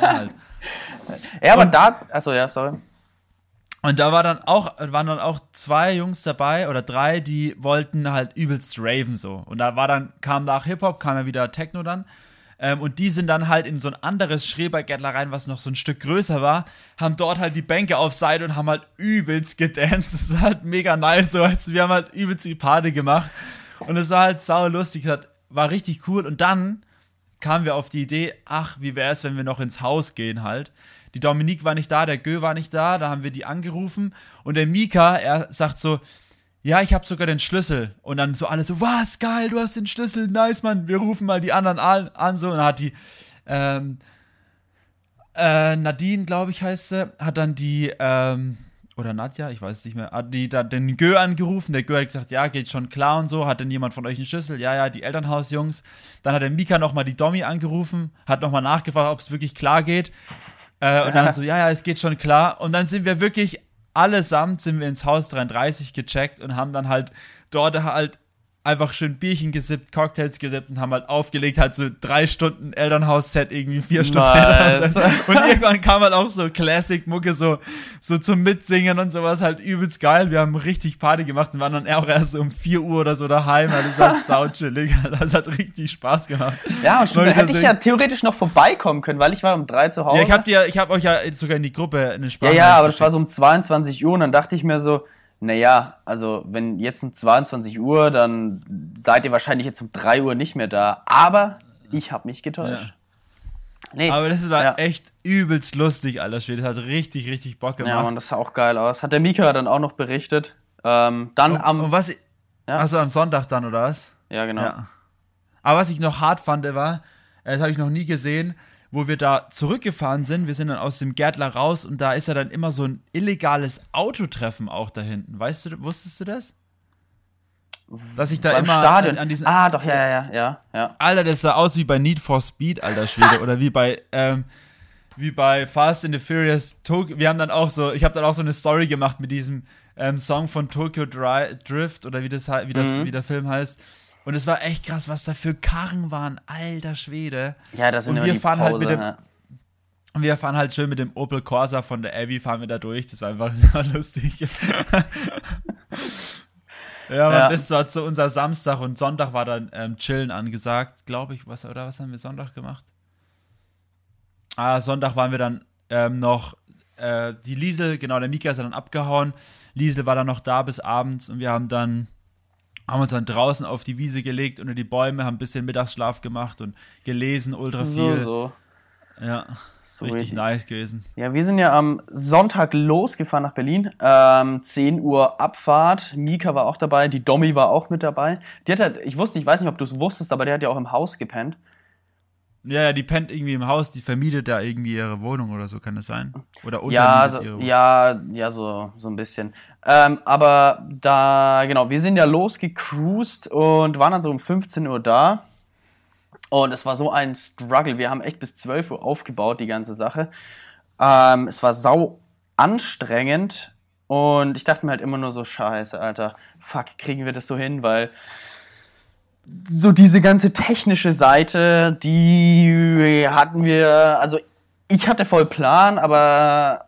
halt. *laughs* Ja, aber und, da, achso, ja, sorry. Und da war dann auch, waren dann auch zwei Jungs dabei oder drei, die wollten halt übelst raven so. Und da war dann, kam nach Hip-Hop, kam ja wieder Techno dann. Ähm, und die sind dann halt in so ein anderes Schrebergärtler rein, was noch so ein Stück größer war, haben dort halt die Bänke auf Seite und haben halt übelst gedanced. *laughs* Das ist halt mega nice. So. Also wir haben halt übelst die Party gemacht. Und es war halt sau lustig. War richtig cool. Und dann kamen wir auf die Idee, ach, wie wäre es, wenn wir noch ins Haus gehen halt. Die Dominique war nicht da, der Gö war nicht da, da haben wir die angerufen und der Mika, er sagt so, ja, ich habe sogar den Schlüssel. Und dann so alle so, was, geil, du hast den Schlüssel, nice, Mann, wir rufen mal die anderen an, an so. Und dann hat die, ähm, äh, Nadine, glaube ich, heißt sie, hat dann die, ähm, oder Nadja, ich weiß es nicht mehr, hat die dann den Gö angerufen. Der Gö hat gesagt, ja, geht schon klar und so. Hat denn jemand von euch einen Schlüssel? Ja, ja, die Elternhausjungs. Dann hat der Mika nochmal die Dommy angerufen, hat nochmal nachgefragt, ob es wirklich klar geht. Äh, und dann so, ja, ja, es geht schon klar. Und dann sind wir wirklich allesamt sind wir ins Haus 33 gecheckt und haben dann halt dort halt einfach schön Bierchen gesippt, Cocktails gesippt und haben halt aufgelegt, halt so drei Stunden Elternhaus-Set, irgendwie vier Stunden nice. Und irgendwann kam halt auch so Classic-Mucke, so, so zum Mitsingen und sowas, halt übelst geil. Wir haben richtig Party gemacht und waren dann auch erst so um 4 Uhr oder so daheim, das war halt sauchillig, *laughs* *laughs* das hat richtig Spaß gemacht. Ja, und stimmt, da hätte ich ja theoretisch noch vorbeikommen können, weil ich war um 3 zu Hause. Ja, ich hab dir, ich hab euch ja sogar in die Gruppe eine Sprache Ja, ja, aber das war so um 22 Uhr und dann dachte ich mir so, naja, also wenn jetzt um 22 Uhr, dann seid ihr wahrscheinlich jetzt um 3 Uhr nicht mehr da. Aber ich habe mich getäuscht. Ja. Nee, aber das war ja. echt übelst lustig, Alter Schwede. Das hat richtig, richtig Bock gemacht. Ja, und das sah auch geil aus. Hat der Mika dann auch noch berichtet. Ähm, dann und, am. Und was, ja? Also am Sonntag dann, oder was? Ja, genau. Ja. Aber was ich noch hart fand, war, das habe ich noch nie gesehen, wo wir da zurückgefahren sind. Wir sind dann aus dem Gärtler raus und da ist ja dann immer so ein illegales Autotreffen auch da hinten. Weißt du, wusstest du das? Dass ich da Beim immer Stadion. An, an diesen. Ah, doch, ja, ja, ja, ja. Alter, das sah aus wie bei Need for Speed, alter Schwede. oder wie bei, ähm, wie bei Fast and the Furious Tokyo. Wir haben dann auch so, ich habe dann auch so eine Story gemacht mit diesem ähm, Song von Tokyo Drift oder wie das, wie das, mhm. wie der Film heißt und es war echt krass, was da für Karren waren, alter Schwede. Ja, das sind Und wir fahren Pause, halt mit dem. Ja. Wir fahren halt schön mit dem Opel Corsa von der Avi, fahren wir da durch. Das war einfach *laughs* sehr lustig. *laughs* ja, ja. das war so unser Samstag und Sonntag war dann ähm, Chillen angesagt, glaube ich. Was, oder was haben wir Sonntag gemacht? Ah, Sonntag waren wir dann ähm, noch äh, die Liesel, genau, der Mika ist dann abgehauen. Liesel war dann noch da bis abends und wir haben dann haben uns dann draußen auf die Wiese gelegt, unter die Bäume, haben ein bisschen Mittagsschlaf gemacht und gelesen, ultra viel. So, so. Ja, so richtig, richtig, nice gewesen. Ja, wir sind ja am Sonntag losgefahren nach Berlin. Ähm, 10 Uhr Abfahrt. Mika war auch dabei, die Domi war auch mit dabei. Die hat halt, ich wusste, ich weiß nicht, ob du es wusstest, aber der hat ja auch im Haus gepennt. Ja, ja, die pennt irgendwie im Haus, die vermietet da irgendwie ihre Wohnung oder so, kann das sein? Oder ja, so, ja, ja, so, so ein bisschen. Ähm, aber da, genau, wir sind ja losgecruised und waren dann so um 15 Uhr da. Und es war so ein Struggle. Wir haben echt bis 12 Uhr aufgebaut, die ganze Sache. Ähm, es war sau anstrengend. Und ich dachte mir halt immer nur so, scheiße, Alter, fuck, kriegen wir das so hin? Weil so diese ganze technische Seite, die hatten wir, also ich hatte voll Plan, aber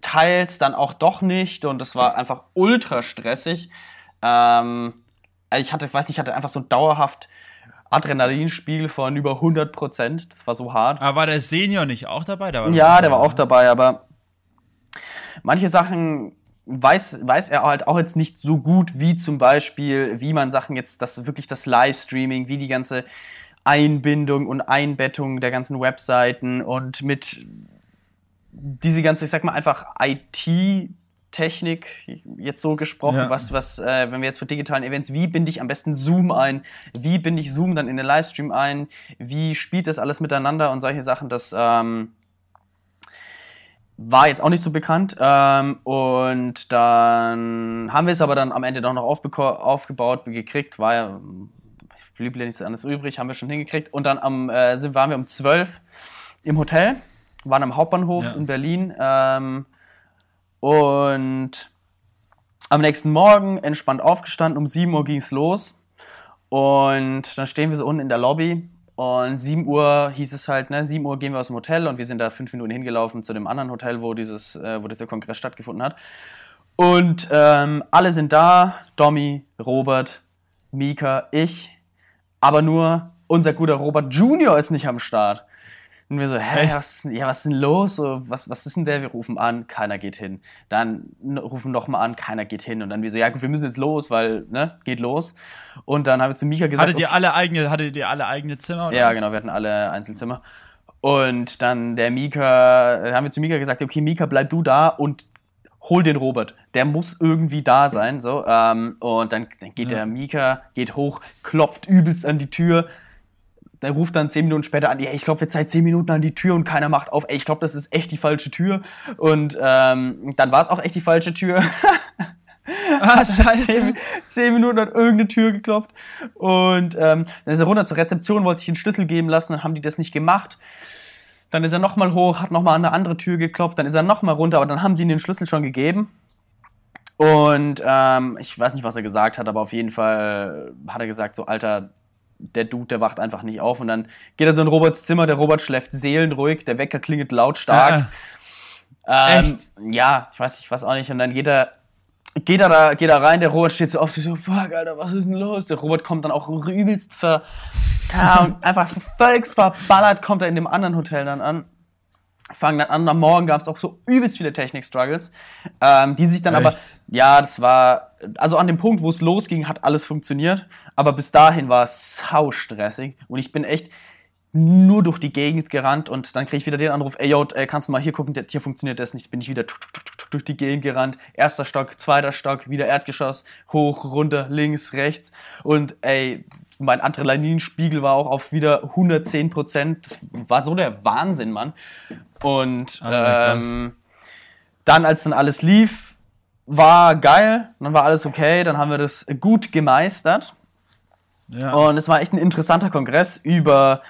teils dann auch doch nicht und es war einfach ultra stressig. Ähm, ich hatte, ich weiß nicht, ich hatte einfach so dauerhaft Adrenalinspiegel von über 100 Prozent. Das war so hart. Aber war der Senior nicht auch dabei? Der ja, der war auch dabei, aber manche Sachen weiß, weiß er halt auch jetzt nicht so gut, wie zum Beispiel, wie man Sachen jetzt, das wirklich das Livestreaming, wie die ganze Einbindung und Einbettung der ganzen Webseiten und mit diese ganze, ich sag mal einfach IT Technik jetzt so gesprochen, ja. was, was, äh, wenn wir jetzt für digitalen Events, wie binde ich am besten Zoom ein, wie binde ich Zoom dann in den Livestream ein, wie spielt das alles miteinander und solche Sachen, das ähm, war jetzt auch nicht so bekannt. Ähm, und dann haben wir es aber dann am Ende doch noch aufgebaut, gekriegt, war ja, blieb ja nichts anderes übrig, haben wir schon hingekriegt. Und dann am, äh, sind, waren wir um 12 im Hotel, waren am Hauptbahnhof ja. in Berlin. Ähm, und am nächsten Morgen entspannt aufgestanden, um 7 Uhr ging's los. Und dann stehen wir so unten in der Lobby Und 7 Uhr hieß es halt, ne, 7 Uhr gehen wir aus dem Hotel und wir sind da fünf Minuten hingelaufen zu dem anderen Hotel, wo dieses, äh, wo dieser Kongress stattgefunden hat. Und ähm, alle sind da, Domi, Robert, Mika, ich, aber nur unser guter Robert Junior ist nicht am Start. Und wir so, hä, was, ja, was ist denn los? So, was, was ist denn der? Wir rufen an, keiner geht hin. Dann rufen nochmal an, keiner geht hin. Und dann wir so, ja gut, wir müssen jetzt los, weil, ne, geht los. Und dann habe ich zu Mika gesagt. Hattet ihr alle eigene, hattet ihr alle eigene Zimmer? ja, was? genau, wir hatten alle Einzelzimmer. Und dann der Mika, haben wir zu Mika gesagt, okay, Mika, bleib du da und hol den Robert. Der muss irgendwie da sein. So, ähm, und dann, dann geht ja. der Mika, geht hoch, klopft übelst an die Tür der ruft dann zehn Minuten später an, ja, ich glaube, jetzt seit zehn Minuten an die Tür und keiner macht auf. Ey, ich glaube, das ist echt die falsche Tür. Und ähm, dann war es auch echt die falsche Tür. *laughs* ah, scheiße. Zehn, zehn, Minuten an irgendeine Tür geklopft. Und ähm, dann ist er runter zur Rezeption, wollte sich den Schlüssel geben lassen, dann haben die das nicht gemacht. Dann ist er nochmal hoch, hat nochmal an eine andere Tür geklopft, dann ist er nochmal runter, aber dann haben sie ihm den Schlüssel schon gegeben. Und ähm, ich weiß nicht, was er gesagt hat, aber auf jeden Fall hat er gesagt, so, Alter, der Dude, der wacht einfach nicht auf und dann geht er so in Roberts Zimmer, der Robert schläft seelenruhig, der Wecker klingelt lautstark. Ah, ähm, ja, ich weiß, ich weiß auch nicht. Und dann geht er, geht er da, geht er rein, der Robert steht so auf, so, fuck, Alter, was ist denn los? Der Robert kommt dann auch übelst ver, ja, *laughs* einfach völlig verballert, kommt er in dem anderen Hotel dann an fangen dann an. Am Morgen gab es auch so übelst viele Technik-Struggles, ähm, die sich dann Echt? aber, ja, das war, also an dem Punkt, wo es losging, hat alles funktioniert, aber bis dahin war es sau stressig und ich bin echt nur durch die Gegend gerannt und dann kriege ich wieder den Anruf, ey, yo, ey, kannst du mal hier gucken, hier funktioniert das nicht, bin ich wieder durch die Gegend gerannt, erster Stock, zweiter Stock, wieder Erdgeschoss, hoch, runter, links, rechts. Und ey, mein Adrenalinspiegel war auch auf wieder 110 Prozent. Das war so der Wahnsinn, Mann. Und oh, ähm, dann, als dann alles lief, war geil. Dann war alles okay. Dann haben wir das gut gemeistert. Ja. Und es war echt ein interessanter Kongress über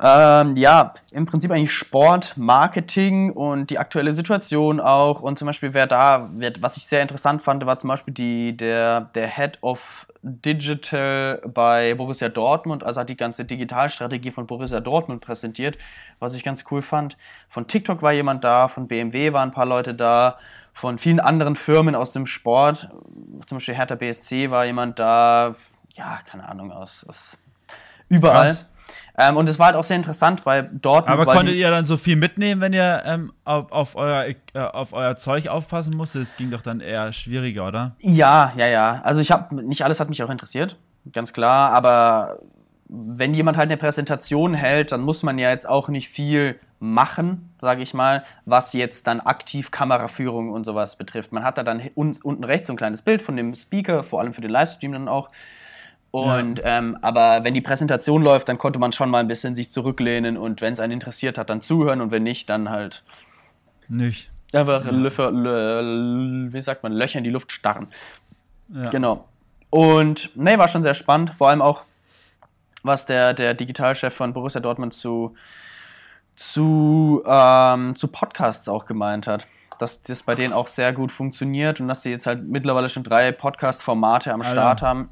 ähm, ja, im Prinzip eigentlich Sport, Marketing und die aktuelle Situation auch. Und zum Beispiel, wer da, wer, was ich sehr interessant fand, war zum Beispiel die, der, der Head of Digital bei Borussia Dortmund, also hat die ganze Digitalstrategie von Borussia Dortmund präsentiert, was ich ganz cool fand. Von TikTok war jemand da, von BMW waren ein paar Leute da, von vielen anderen Firmen aus dem Sport, zum Beispiel Hertha BSC war jemand da, ja, keine Ahnung, aus, aus überall. Ähm, und es war halt auch sehr interessant, weil dort. Aber konntet ihr dann so viel mitnehmen, wenn ihr ähm, auf, auf, euer, äh, auf euer Zeug aufpassen musstet? Das ging doch dann eher schwieriger, oder? Ja, ja, ja. Also ich habe nicht alles hat mich auch interessiert, ganz klar. Aber wenn jemand halt eine Präsentation hält, dann muss man ja jetzt auch nicht viel machen, sage ich mal, was jetzt dann aktiv Kameraführung und sowas betrifft. Man hat da dann unten rechts so ein kleines Bild von dem Speaker, vor allem für den Livestream dann auch. Und ja. ähm, aber wenn die Präsentation läuft, dann konnte man schon mal ein bisschen sich zurücklehnen und wenn es einen interessiert hat, dann zuhören und wenn nicht, dann halt nicht. Einfach ja. Löffer, wie sagt man, Löcher in die Luft starren. Ja. Genau. Und nee, war schon sehr spannend, vor allem auch, was der, der Digitalchef von Borussia Dortmund zu, zu, ähm, zu Podcasts auch gemeint hat. Dass das bei denen auch sehr gut funktioniert und dass sie jetzt halt mittlerweile schon drei Podcast-Formate am Alter. Start haben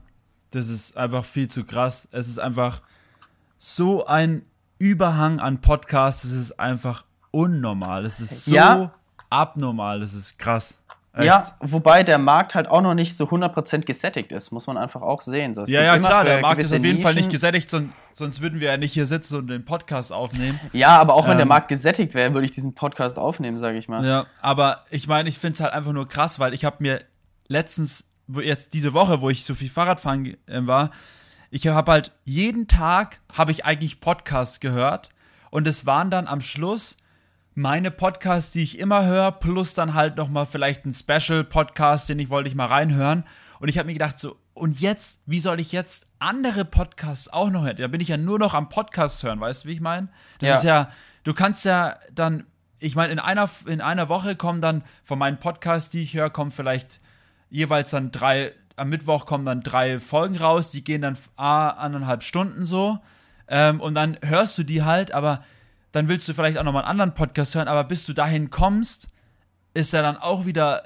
das ist einfach viel zu krass. Es ist einfach so ein Überhang an Podcasts, es ist einfach unnormal. Es ist so ja. abnormal, das ist krass. Echt. Ja, wobei der Markt halt auch noch nicht so 100% gesättigt ist, muss man einfach auch sehen. So, ja, ja, klar, der Markt ist auf jeden Nischen. Fall nicht gesättigt, sonst, sonst würden wir ja nicht hier sitzen und den Podcast aufnehmen. Ja, aber auch ähm, wenn der ähm, Markt gesättigt wäre, würde ich diesen Podcast aufnehmen, sage ich mal. Ja, aber ich meine, ich finde es halt einfach nur krass, weil ich habe mir letztens jetzt diese Woche, wo ich so viel Fahrradfahren äh, war, ich habe halt jeden Tag habe ich eigentlich Podcasts gehört und es waren dann am Schluss meine Podcasts, die ich immer höre, plus dann halt noch mal vielleicht ein Special Podcast, den ich wollte ich mal reinhören und ich habe mir gedacht so und jetzt, wie soll ich jetzt andere Podcasts auch noch hören? Da bin ich ja nur noch am Podcast hören, weißt du, wie ich meine? Das ja. ist ja, du kannst ja dann, ich meine, in einer, in einer Woche kommen dann von meinen Podcasts, die ich höre, kommen vielleicht jeweils dann drei, am Mittwoch kommen dann drei Folgen raus, die gehen dann a, anderthalb Stunden so. Ähm, und dann hörst du die halt, aber dann willst du vielleicht auch nochmal einen anderen Podcast hören, aber bis du dahin kommst, ist ja dann auch wieder,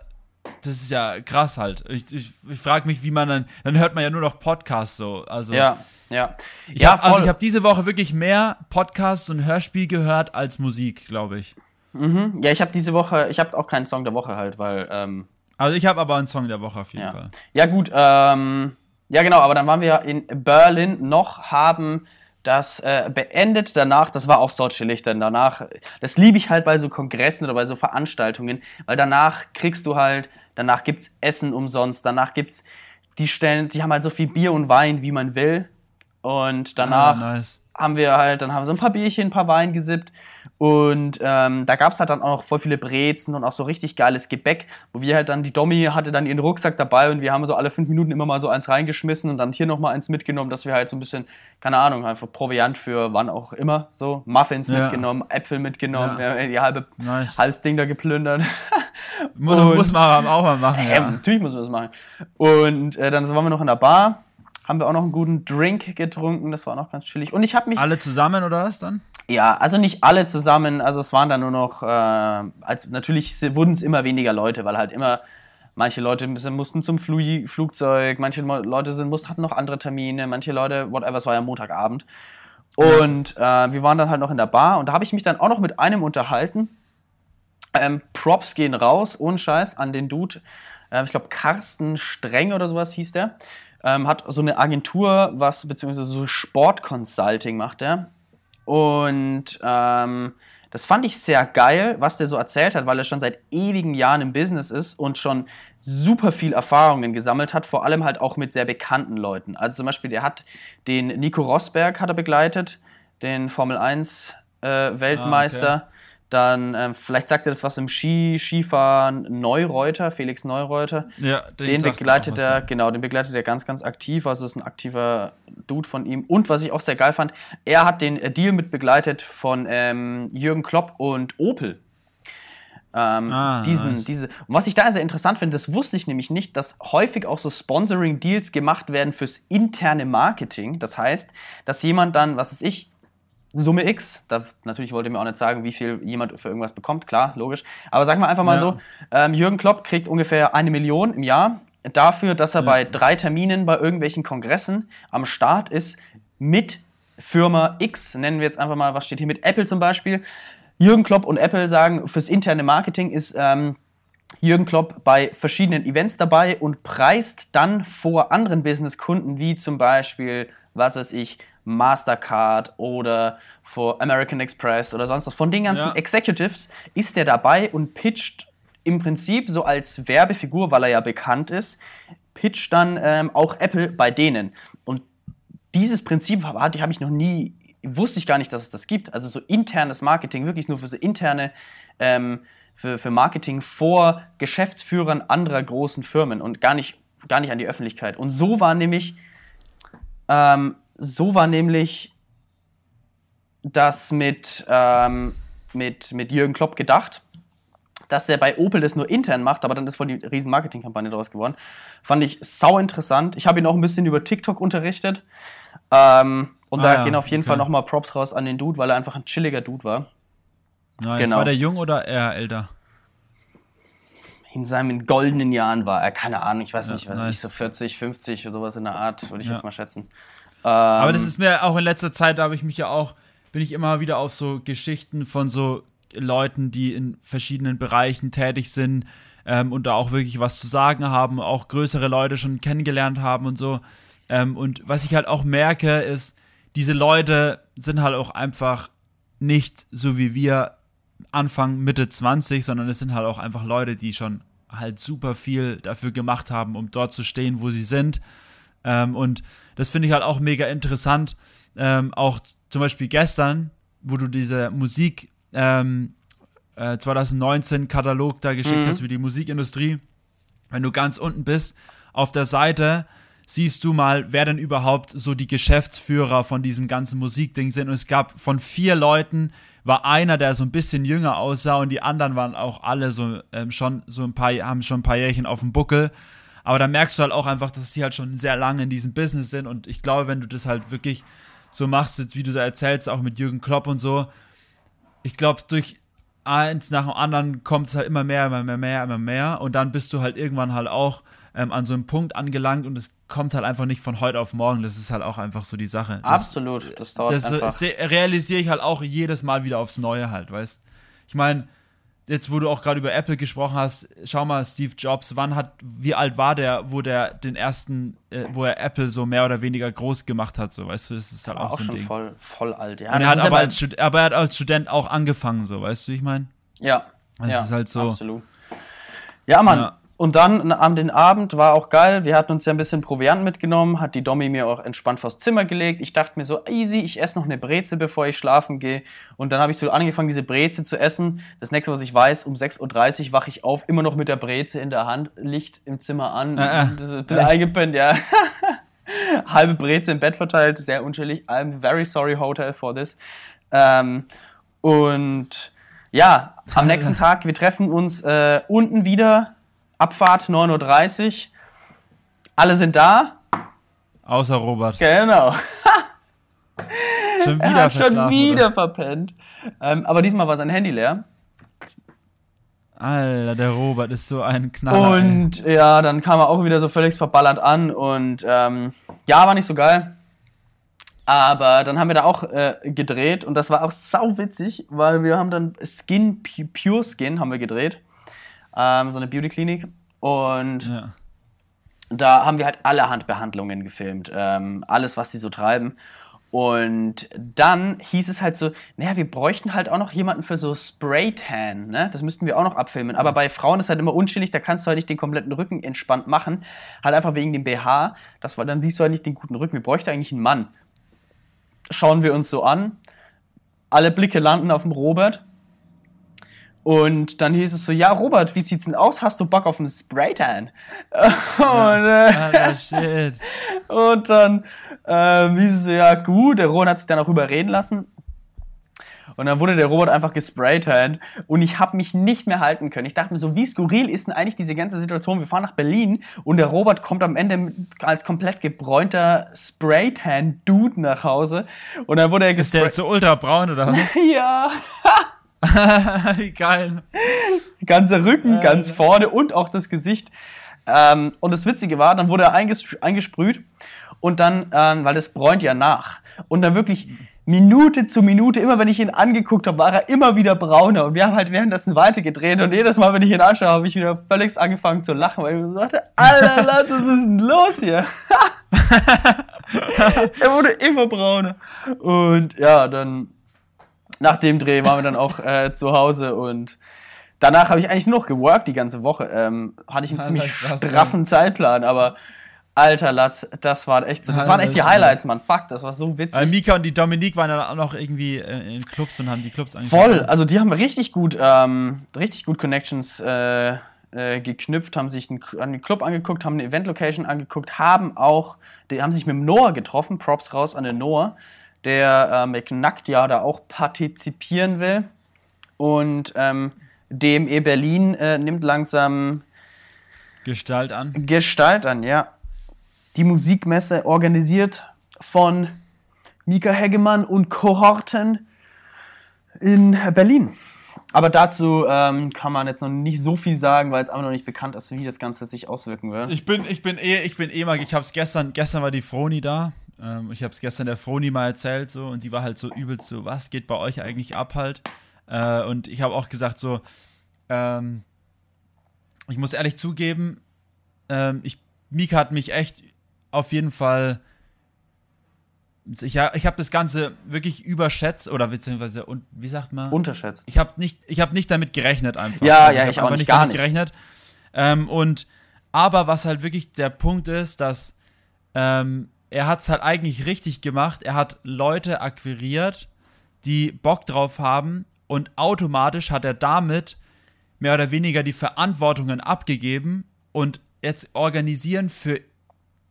das ist ja krass halt. Ich, ich, ich frage mich, wie man dann, dann hört man ja nur noch Podcasts so. Also, ja. Ja. Ich ja, hab, also ich habe diese Woche wirklich mehr Podcasts und Hörspiel gehört als Musik, glaube ich. Mhm. Ja, ich habe diese Woche, ich habe auch keinen Song der Woche halt, weil, ähm, Also ich habe aber einen Song der Woche auf jeden ja. Fall. Ja, gut, ähm, ja, genau, aber dann waren wir in Berlin noch, haben das äh, beendet. Danach, das war auch so chillig, denn danach, das liebe ich halt bei so Kongressen oder bei so Veranstaltungen, weil danach kriegst du halt, danach gibt's Essen umsonst, danach gibt's, die stellen, die haben halt so viel Bier und Wein, wie man will. Und danach Ah, nice. Haben wir halt, dann haben wir so ein paar Bierchen, ein paar Wein gesippt und ähm, da gab's halt dann auch noch voll viele Brezen und auch so richtig geiles Gebäck, wo wir halt dann, die Domi hatte dann ihren Rucksack dabei und wir haben so alle fünf Minuten immer mal so eins reingeschmissen und dann hier nochmal eins mitgenommen, dass wir halt so ein bisschen, keine Ahnung, einfach Proviant für wann auch immer, so Muffins Ja. mitgenommen, Äpfel mitgenommen, Ja. ja. die halbe, Nice. halbes Ding da geplündert. Muss, *laughs* muss man auch mal machen, Ja. ja. Natürlich müssen wir das machen. Und äh, dann waren wir noch in der Bar, haben wir auch noch einen guten Drink getrunken, das war auch noch ganz chillig. Und ich habe mich Alle zusammen oder was dann? ja, also nicht alle zusammen, also es waren dann nur noch, äh, also natürlich wurden es immer weniger Leute, weil halt immer manche Leute mussten zum Flu Flugzeug, manche Leute sind, mussten, hatten noch andere Termine, manche Leute, whatever, es war ja Montagabend. Und äh, wir waren dann halt noch in der Bar und da habe ich mich dann auch noch mit einem unterhalten. Ähm, Props gehen raus, ohne Scheiß, an den Dude. Ähm, ich glaube, Carsten Streng oder sowas hieß der. Ähm, hat so eine Agentur, was, beziehungsweise so Sportconsulting macht er. Und ähm, das fand ich sehr geil, was der so erzählt hat, weil er schon seit ewigen Jahren im Business ist und schon super viel Erfahrungen gesammelt hat, vor allem halt auch mit sehr bekannten Leuten. Also zum Beispiel, der hat den Nico Rosberg hat er begleitet, den Formel 1 äh, Weltmeister. Dann, ähm, vielleicht sagt er das was im Ski, Skifahren, Neureuter, Felix Neureuter. Ja, Den sagt begleitet er, genau, den begleitet er ganz, ganz aktiv. Also ist ein aktiver Dude von ihm. Und was ich auch sehr geil fand, er hat den äh, Deal mit begleitet von ähm, Jürgen Klopp und Opel. Ähm, Ah, diesen, nice. diese, und was ich da sehr interessant finde, das wusste ich nämlich nicht, dass häufig auch so Sponsoring-Deals gemacht werden fürs interne Marketing. Das heißt, dass jemand dann, was weiß ich, Summe X, da, natürlich wollte mir auch nicht sagen, wie viel jemand für irgendwas bekommt, klar, logisch. Aber sagen wir einfach mal Ja. so, ähm, Jürgen Klopp kriegt ungefähr eine Million im Jahr dafür, dass er bei drei Terminen bei irgendwelchen Kongressen am Start ist mit Firma X, nennen wir jetzt einfach mal, was steht hier mit Apple zum Beispiel. Jürgen Klopp und Apple sagen, fürs interne Marketing ist ähm, Jürgen Klopp bei verschiedenen Events dabei und preist dann vor anderen Businesskunden, wie zum Beispiel, was weiß ich, Mastercard oder vor American Express oder sonst was. Von den ganzen Ja. Executives ist der dabei und pitcht im Prinzip so als Werbefigur, weil er ja bekannt ist, pitcht dann ähm, auch Apple bei denen. Und dieses Prinzip habe hab ich noch nie, wusste ich gar nicht, dass es das gibt. Also so internes Marketing, wirklich nur für so interne, ähm, für, für Marketing vor Geschäftsführern anderer großen Firmen und gar nicht, gar nicht an die Öffentlichkeit. Und so war nämlich, ähm, so war nämlich das mit, ähm, mit, mit Jürgen Klopp gedacht dass der bei Opel das nur intern macht, aber dann ist voll die riesen Marketingkampagne daraus geworden. Fand ich sau interessant. Ich habe ihn auch ein bisschen über TikTok unterrichtet. Ähm, und Ah da ja, gehen auf jeden okay. Fall nochmal Props raus an den Dude, weil er einfach ein chilliger Dude war. Nice. Genau. War der jung oder eher älter? In seinen goldenen Jahren war er, keine Ahnung, ich weiß Ja, nicht, was nice. ich, so 40, 50 oder sowas in der Art, würde ich Ja. jetzt mal schätzen. Aber Ähm, das ist mir auch in letzter Zeit, da habe ich mich ja auch, bin ich immer wieder auf so Geschichten von so Leuten, die in verschiedenen Bereichen tätig sind ähm, und da auch wirklich was zu sagen haben, auch größere Leute schon kennengelernt haben und so. Ähm, und was ich halt auch merke, ist, diese Leute sind halt auch einfach nicht so wie wir Anfang, Mitte 20, sondern es sind halt auch einfach Leute, die schon halt super viel dafür gemacht haben, um dort zu stehen, wo sie sind. Ähm, und das finde ich halt auch mega interessant. Ähm, auch zum Beispiel gestern, wo du diese Musik ähm, äh, 2019 Katalog da geschickt Mhm. hast über die Musikindustrie, wenn du ganz unten bist, auf der Seite siehst du mal, wer denn überhaupt so die Geschäftsführer von diesem ganzen Musikding sind. Und es gab von vier Leuten war einer, der so ein bisschen jünger aussah und die anderen waren auch alle so ähm, schon so ein paar, haben schon ein paar Jährchen auf dem Buckel. Aber da merkst du halt auch einfach, dass die halt schon sehr lange in diesem Business sind. Und ich glaube, wenn du das halt wirklich so machst, wie du so erzählst, auch mit Jürgen Klopp und so, ich glaube, durch eins nach dem anderen kommt es halt immer mehr, immer mehr, mehr, immer mehr. Und dann bist du halt irgendwann halt auch ähm, an so einem Punkt angelangt und es kommt halt einfach nicht von heute auf morgen. Das ist halt auch einfach so die Sache. Das, Absolut, das dauert das einfach. se- realisiere ich halt auch jedes Mal wieder aufs Neue halt, weißt Ich meine, jetzt wo du auch gerade über Apple gesprochen hast, schau mal, Steve Jobs, wann hat, wie alt war der, wo der den ersten, äh, wo er Apple so mehr oder weniger groß gemacht hat, so, weißt du, das ist halt auch, auch so ein schon Ding. voll, voll alt. Ja, Und er hat aber, als Stud aber er hat als Student auch angefangen, so, weißt du, wie ich meine? Ja, Das ja, ist halt so. Absolut. Ja, Mann. Ja. Und dann am den Abend war auch geil. Wir hatten uns ja ein bisschen Proviant mitgenommen, hat die Domi mir auch entspannt vors Zimmer gelegt. Ich dachte mir so, easy, ich esse noch eine Breze, bevor ich schlafen gehe. Und dann habe ich so angefangen, diese Breze zu essen. Das nächste, was ich weiß, um 6.30 Uhr wache ich auf, immer noch mit der Breze in der Hand, Licht im Zimmer an, Äh, äh. bin eingepennt, ja. *laughs* Halbe Breze im Bett verteilt, sehr unschuldig. I'm very sorry, Hotel, for this. Ähm, und ja, am nächsten *laughs* Tag, wir treffen uns äh, unten wieder. Abfahrt 9.30 Uhr. Alle sind da. Außer Robert. Genau. *laughs* Schon Er wieder hat schon wieder oder? verpennt. Ähm, aber diesmal war sein Handy leer. Alter, der Robert ist so ein Knaller. ey. Und ja, dann kam er auch wieder so völlig verballert an. Und ähm, ja, war nicht so geil. Aber dann haben wir da auch äh, gedreht und das war auch sau witzig, weil wir haben dann Skin, Pu- Pure Skin haben wir gedreht. Ähm, so eine Beauty-Klinik. Und Ja. da haben wir halt allerhand Behandlungen gefilmt, ähm, alles, was die so treiben. Und dann hieß es halt so, naja, wir bräuchten halt auch noch jemanden für so Spray-Tan, ne? Das müssten wir auch noch abfilmen. Aber bei Frauen ist halt immer unschillig, da kannst du halt nicht den kompletten Rücken entspannt machen. Halt einfach wegen dem BH. Das war, dann siehst du halt nicht den guten Rücken. Wir bräuchten eigentlich einen Mann. Schauen wir uns so an. Alle Blicke landen auf dem Robert. Und dann hieß es so, ja, Robert, wie sieht's denn aus? Hast du Bock auf einen Spraytan? *laughs* Und, äh, shit. *laughs* und dann ähm, hieß es so, ja gut, der Ron hat sich dann auch überreden lassen. Und dann wurde der Robot einfach gespraytanned und ich habe mich nicht mehr halten können. Ich dachte mir so, wie skurril ist denn eigentlich diese ganze Situation? Wir fahren nach Berlin und der Robert kommt am Ende als komplett gebräunter Spraytan-Dude nach Hause. Und dann wurde er Ist der gesprayt. jetzt so ultra braun oder was? *laughs* Ja, Wie *laughs* geil. ganzer Rücken, ganz vorne und auch das Gesicht. Ähm, und das Witzige war, dann wurde er einges eingesprüht und dann, ähm, weil das bräunt ja nach. Und dann wirklich Minute zu Minute, immer wenn ich ihn angeguckt habe, war er immer wieder brauner. Und wir haben halt währenddessen weitergedreht und jedes Mal, wenn ich ihn anschaue, habe ich wieder völlig angefangen zu lachen, weil ich mir dachte, Alter, *laughs* was ist denn los hier? *laughs* er wurde immer brauner. Und ja, dann nach dem Dreh waren wir dann auch äh, zu Hause und danach habe ich eigentlich nur noch geworkt die ganze Woche. Ähm, hatte ich einen Alter, ziemlich krass, straffen Zeitplan, aber alter Latz, das war echt so. Das Alter, waren echt die. Highlights, Mann. Fuck, das war so witzig. Weil Mika und die Dominique waren dann auch noch irgendwie äh, in Clubs und haben die Clubs angeschaut. Voll, also die haben richtig gut, ähm, richtig gut Connections äh, äh, geknüpft, haben sich einen, haben den Club angeguckt, haben eine Event-Location angeguckt, haben auch, die haben sich mit dem Noah getroffen, Props raus an den Noah, der äh, McNackt ja da auch partizipieren will. Und ähm, DME Berlin äh, nimmt langsam Gestalt an. Gestalt an, ja. Die Musikmesse organisiert von Mika Hegemann und Kohorten in Berlin. Aber dazu ähm, kann man jetzt noch nicht so viel sagen, weil es einfach noch nicht bekannt ist, wie das Ganze sich auswirken wird. Ich bin, ich bin eh, ich bin eh mal, ich hab's gestern, gestern war die Froni da. Ähm, ich hab's gestern der Froni mal erzählt so und die war halt so übelst so, was geht bei euch eigentlich ab halt? Äh, und ich habe auch gesagt so, ähm, ich muss ehrlich zugeben, ähm, ich, Mika hat mich echt auf jeden Fall, ich, ich habe das Ganze wirklich überschätzt oder beziehungsweise, und wie sagt man? Unterschätzt. ich habe nicht, ich habe nicht damit gerechnet einfach. Ja, Also ja, ich auch einfach nicht, gar damit nicht. gerechnet. Ähm, und aber was halt wirklich der Punkt ist, dass ähm, er hat es halt eigentlich richtig gemacht. Er hat Leute akquiriert, die Bock drauf haben und automatisch hat er damit mehr oder weniger die Verantwortungen abgegeben und jetzt organisieren für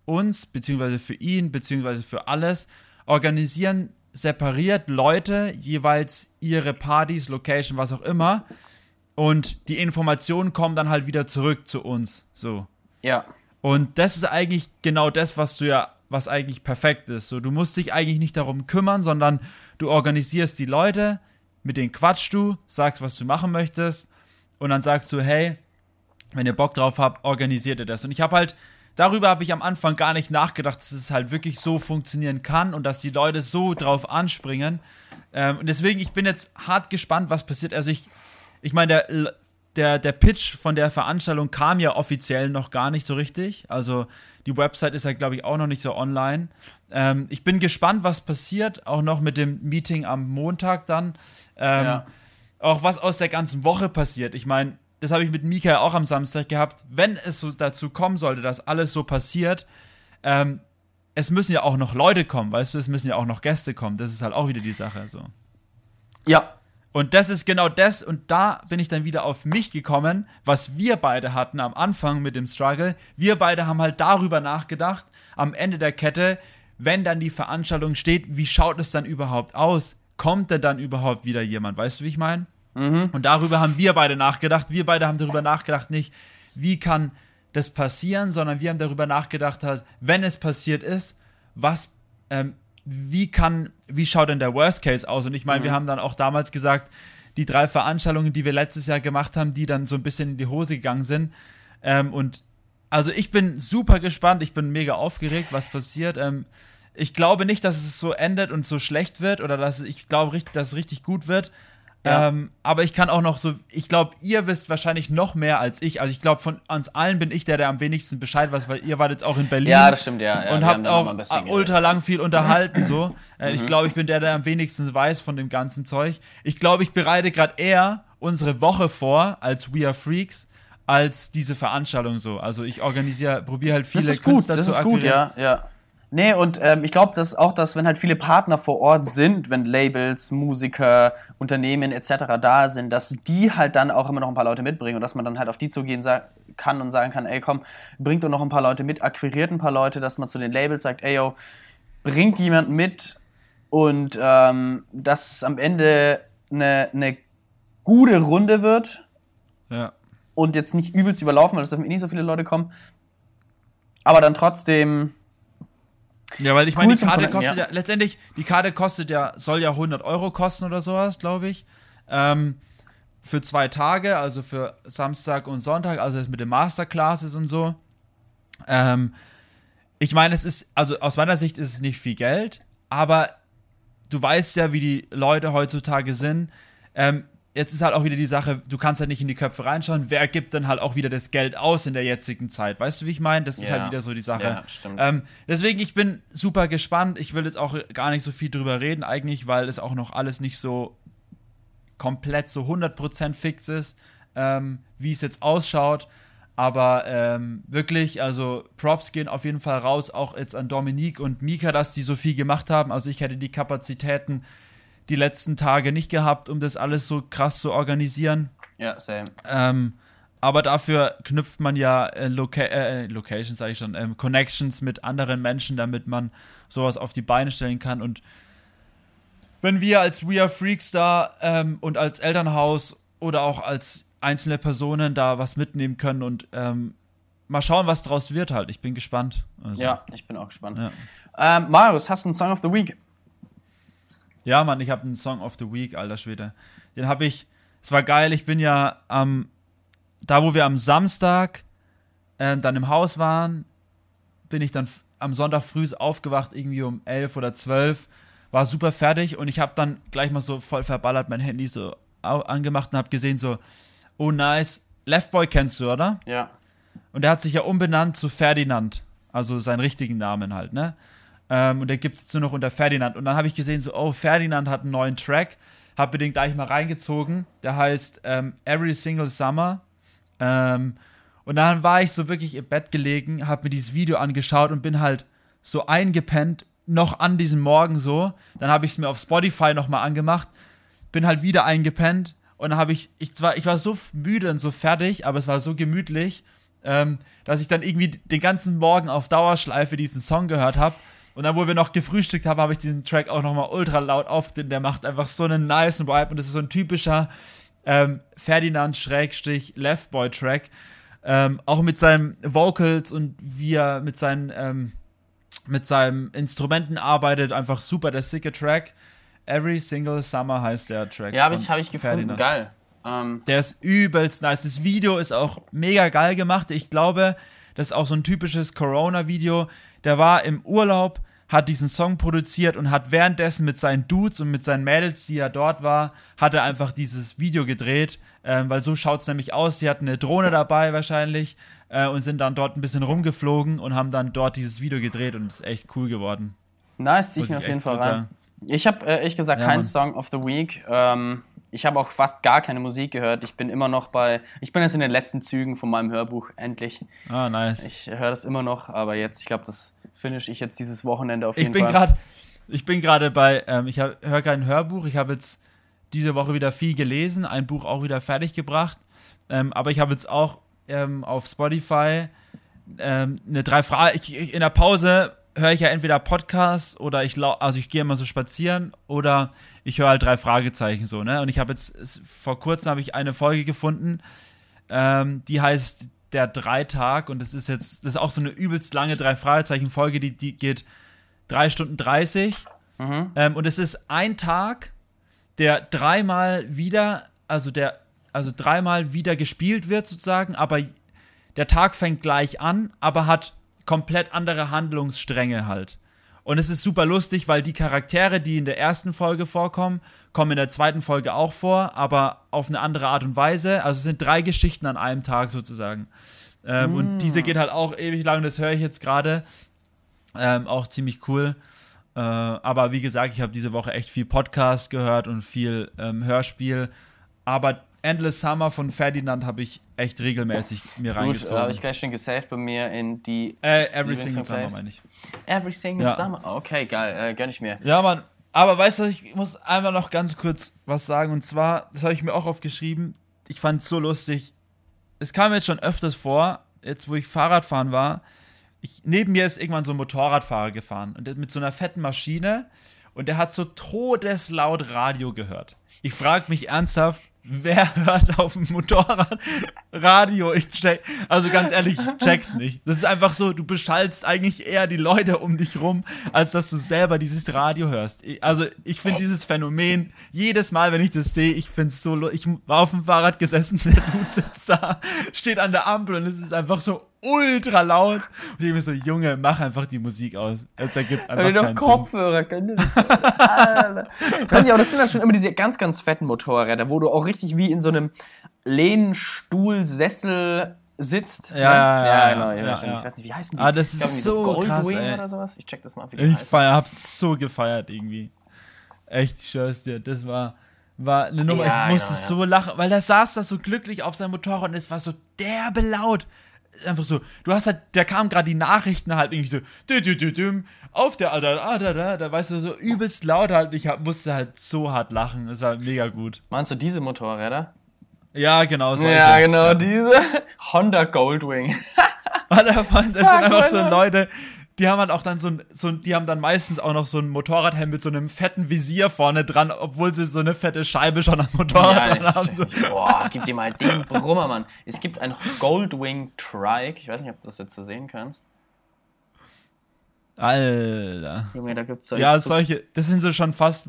uns, beziehungsweise für ihn, beziehungsweise für alles, organisieren separiert Leute jeweils ihre Partys, Location, was auch immer. Und die Informationen kommen dann halt wieder zurück zu uns. So. Ja. Und das ist eigentlich genau das, was du ja, was eigentlich perfekt ist. So, du musst dich eigentlich nicht darum kümmern, sondern du organisierst die Leute, mit denen quatschst du, sagst, was du machen möchtest, und dann sagst du, hey, Wenn ihr Bock drauf habt, organisiert ihr das. Und ich habe halt, darüber habe ich am Anfang gar nicht nachgedacht, dass es halt wirklich so funktionieren kann und dass die Leute so drauf anspringen. Ähm, und deswegen, ich bin jetzt hart gespannt, was passiert. Also ich, ich meine, der, der, der Pitch von der Veranstaltung kam ja offiziell noch gar nicht so richtig. Also die Website ist ja, glaube ich, auch noch nicht so online. Ähm, ich bin gespannt, was passiert, auch noch mit dem Meeting am Montag dann. Ähm, ja. Auch was aus der ganzen Woche passiert. Ich meine, das habe ich mit Mika auch am Samstag gehabt. Wenn es so dazu kommen sollte, dass alles so passiert, ähm, es müssen ja auch noch Leute kommen, weißt du, es müssen ja auch noch Gäste kommen. Das ist halt auch wieder die Sache so. Ja. Und das ist genau das, und da bin ich dann wieder auf mich gekommen, was wir beide hatten am Anfang mit dem Struggle. Wir beide haben halt darüber nachgedacht, am Ende der Kette, wenn dann die Veranstaltung steht, wie schaut es dann überhaupt aus? Kommt denn dann überhaupt wieder jemand? Weißt du, wie ich meine? Mhm. Und darüber haben wir beide nachgedacht. Wir beide haben darüber nachgedacht, nicht, wie kann das passieren, sondern wir haben darüber nachgedacht, halt, wenn es passiert ist, was, ähm, wie kann, wie schaut denn der Worst Case aus? Und ich meine, mhm. wir haben dann auch damals gesagt, die drei Veranstaltungen, die wir letztes Jahr gemacht haben, die dann so ein bisschen in die Hose gegangen sind. Ähm, und also ich bin super gespannt, ich bin mega aufgeregt, was passiert. Ähm, ich glaube nicht, dass es so endet und so schlecht wird oder dass ich glaube, dass es richtig gut wird. Ja. Ähm, aber ich kann auch noch so, ich glaube, ihr wisst wahrscheinlich noch mehr als ich. Also ich glaube, von uns allen bin ich der, der am wenigsten Bescheid weiß, weil ihr wart jetzt auch in Berlin. Ja, das stimmt, ja. ja und habt auch ultra lang viel unterhalten, so. Äh, mhm. Ich glaube, ich bin der, der am wenigsten weiß von dem ganzen Zeug. Ich glaube, ich bereite gerade eher unsere Woche vor als We Are Freaks als diese Veranstaltung so. Also ich organisiere, probiere halt viele das ist Künstler gut, das zu ist gut, ja, ja. Nee, und ähm, ich glaube, dass auch, dass wenn halt viele Partner vor Ort sind, wenn Labels, Musiker, Unternehmen etc. da sind, dass die halt dann auch immer noch ein paar Leute mitbringen und dass man dann halt auf die zugehen kann und sagen kann, ey komm, bringt doch noch ein paar Leute mit, akquiriert ein paar Leute, dass man zu den Labels sagt, ey yo, bringt jemand mit und ähm, dass es am Ende eine, eine gute Runde wird. Ja. Und jetzt nicht übelst überlaufen, weil es dürfen eh nicht so viele Leute kommen. Aber dann trotzdem ja, weil ich cool meine, die Karte kostet ja. ja. letztendlich, die Karte kostet ja, soll ja 100 Euro kosten oder sowas, glaube ich. Ähm, für zwei Tage, also für Samstag und Sonntag, also jetzt mit den Masterclasses und so. Ähm, ich meine, es ist, also aus meiner Sicht ist es nicht viel Geld, aber du weißt ja, wie die Leute heutzutage sind. Ähm, jetzt ist halt auch wieder die Sache, du kannst halt nicht in die Köpfe reinschauen, wer gibt dann halt auch wieder das Geld aus in der jetzigen Zeit. Weißt du, wie ich meine? Das ist halt wieder so die Sache. Ja, stimmt. Ähm, deswegen, ich bin super gespannt. Ich will jetzt auch gar nicht so viel drüber reden, eigentlich, weil es auch noch alles nicht so komplett so 100% fix ist, ähm, wie es jetzt ausschaut. Aber ähm, wirklich, also Props gehen auf jeden Fall raus, auch jetzt an Dominique und Mika, dass die so viel gemacht haben. Also ich hätte die Kapazitäten die letzten Tage nicht gehabt, um das alles so krass zu organisieren. Ja, same. Ähm, aber dafür knüpft man ja äh, Loca äh, Locations, sage ich schon, ähm, Connections mit anderen Menschen, damit man sowas auf die Beine stellen kann. Und wenn wir als We Are Freaks da ähm, und als Elternhaus oder auch als einzelne Personen da was mitnehmen können und ähm, mal schauen, was draus wird halt. Ich bin gespannt. Also, ja, ich bin auch gespannt. Ja. Ähm, Marius, hast du einen Song of the Week? Ja, Mann, ich habe einen Song of the Week, alter Schwede. Den habe ich. Es war geil, ich bin ja am. Da, wo wir am Samstag äh, dann im Haus waren, bin ich dann am Sonntag früh aufgewacht, irgendwie um 11 oder 12. War super fertig und ich habe dann gleich mal so voll verballert mein Handy so angemacht und habe gesehen, so, oh nice, Left Boy kennst du, oder? Ja. Und der hat sich ja umbenannt zu Ferdinand. Also seinen richtigen Namen halt, ne? Ähm, und der gibt es nur noch unter Ferdinand. Und dann habe ich gesehen, so, oh, Ferdinand hat einen neuen Track. Habe mir den gleich mal reingezogen. Der heißt ähm, Every Single Summer. Ähm, und dann war ich so wirklich im Bett gelegen, habe mir dieses Video angeschaut und bin halt so eingepennt, noch an diesem Morgen so. Dann habe ich es mir auf Spotify nochmal angemacht, bin halt wieder eingepennt und dann habe ich, ich war, ich war so müde und so fertig, aber es war so gemütlich, ähm, dass ich dann irgendwie den ganzen Morgen auf Dauerschleife diesen Song gehört habe und dann, wo wir noch gefrühstückt haben, habe ich diesen Track auch nochmal ultra laut aufgenommen. Der macht einfach so einen nice Vibe und das ist so ein typischer ähm, Ferdinand-Leftboy-Track. Ähm, auch mit seinen Vocals und wie er mit seinen, ähm, mit seinen Instrumenten arbeitet. Einfach super, der sicke Track. Every Single Summer heißt der Track. Ja, habe ich, hab ich gefunden. Ferdinand. Geil. Ähm, Der ist übelst nice. Das Video ist auch mega geil gemacht. Ich glaube, das ist auch so ein typisches Corona-Video. Der war im Urlaub, hat diesen Song produziert und hat währenddessen mit seinen Dudes und mit seinen Mädels, die er dort war, hat er einfach dieses Video gedreht. Ähm, weil so schaut es nämlich aus. Sie hatten eine Drohne dabei wahrscheinlich äh, und sind dann dort ein bisschen rumgeflogen und haben dann dort dieses Video gedreht und es ist echt cool geworden. nice, zieh ich mir auf jeden Fall rein. sagen. Ich habe äh, ehrlich gesagt Ja, keinen. Song of the Week. Ähm, ich habe auch fast gar keine Musik gehört. Ich bin immer noch bei. Ich bin jetzt in den letzten Zügen von meinem Hörbuch, endlich. Ah, nice. Ich höre das immer noch, aber jetzt, ich glaube, das finish ich jetzt dieses Wochenende auf Ich jeden bin Fall. gerade, ich bin gerade bei, ähm, ich höre kein Hörbuch. Ich habe jetzt diese Woche wieder viel gelesen, ein Buch auch wieder fertig gebracht. Ähm, aber ich habe jetzt auch ähm, auf Spotify ähm, eine drei Fragen. In der Pause höre ich ja entweder Podcasts oder ich lau also ich gehe immer so spazieren oder ich höre halt drei Fragezeichen so, ne? Und ich habe jetzt vor kurzem habe ich eine Folge gefunden, ähm, die heißt der Dreitag und das ist jetzt, das ist auch so eine übelst lange drei Fragezeichen Folge, die, die geht drei Stunden 30 Mhm. ähm, und es ist ein Tag, der dreimal wieder, also der, also dreimal wieder gespielt wird sozusagen, aber der Tag fängt gleich an, aber hat komplett andere Handlungsstränge halt. Und es ist super lustig, weil die Charaktere, die in der ersten Folge vorkommen, kommen in der zweiten Folge auch vor, aber auf eine andere Art und Weise. Also es sind drei Geschichten an einem Tag sozusagen. Ähm, Und diese geht halt auch ewig lang, das höre ich jetzt gerade. Ähm, auch ziemlich cool. Äh, aber wie gesagt, ich habe diese Woche echt viel Podcast gehört und viel ähm, Hörspiel. Aber Endless Summer von Ferdinand habe ich echt regelmäßig mir Gut, reingezogen. habe ich gleich schon gesaved bei mir in die äh, Everything in Lieblingssong Summer meine ich. Every Single Ja. Summer. Okay, geil, äh, gönn ich mir. Ja, Mann. Aber weißt du, ich muss einmal noch ganz kurz was sagen. Und zwar, das habe ich mir auch aufgeschrieben. Ich fand es so lustig. Es kam jetzt schon öfters vor, jetzt wo ich Fahrradfahren war. Ich, neben mir ist irgendwann so ein Motorradfahrer gefahren. Und der mit so einer fetten Maschine. Und der hat so todeslaut Radio gehört. Ich frage mich ernsthaft, wer hört auf dem Motorrad Radio? Ich check, also ganz ehrlich, ich check's nicht. Das ist einfach so, du beschallst eigentlich eher die Leute um dich rum, als dass du selber dieses Radio hörst. Also ich finde dieses Phänomen, jedes Mal, wenn ich das sehe, ich finde es so, ich war auf dem Fahrrad gesessen, *laughs* der Dude sitzt da, steht an der Ampel und es ist einfach so ultra laut. Und ich mir so, Junge, mach einfach die Musik aus. Es ergibt einfach Wenn du keinen doch Sinn. Kopfhörer könntest. Alter. Ich weiß nicht, aber das sind dann schon immer diese ganz, ganz fetten Motorräder, wo du auch richtig wie in so einem Lehnstuhl, Sessel sitzt. Ja, ja, ja, genau. ja, Ja, ja, schon. ja. Ich weiß nicht, wie heißen die? Ah, das ist irgendwie so krass, Goldwing ey. oder sowas. Ich check das mal, wie die Ich heißen. feier, hab's so gefeiert irgendwie. Echt, ich schwör's dir, das war, war eine Nummer. Ja, ich musste genau, ja. so lachen, weil der saß da so glücklich auf seinem Motorrad und es war so derbe laut. Einfach so, du hast halt, da kamen gerade die Nachrichten halt irgendwie so, dü, dü, dü, düm, auf der, ah, da, ah, da, da, da, weißt du, so übelst laut halt. Ich hab, musste halt so hart lachen. Das war mega gut. Meinst du diese Motorräder? Ja, genau. solche. Ja, genau, diese. *laughs* Honda Goldwing. *laughs* Alter, Mann, das Fuck, sind einfach so. Leute, die haben halt auch dann so ein, so ein, die haben dann meistens auch noch so ein Motorradhelm mit so einem fetten Visier vorne dran, obwohl sie so eine fette Scheibe schon am Motorrad dran haben. So. Boah, gib dir mal den Brummer, Mann. Es gibt ein Goldwing Trike. Ich weiß nicht, ob du das jetzt so sehen kannst. Alter. Junge, da gibt's solche. Ja, solche, das sind so schon fast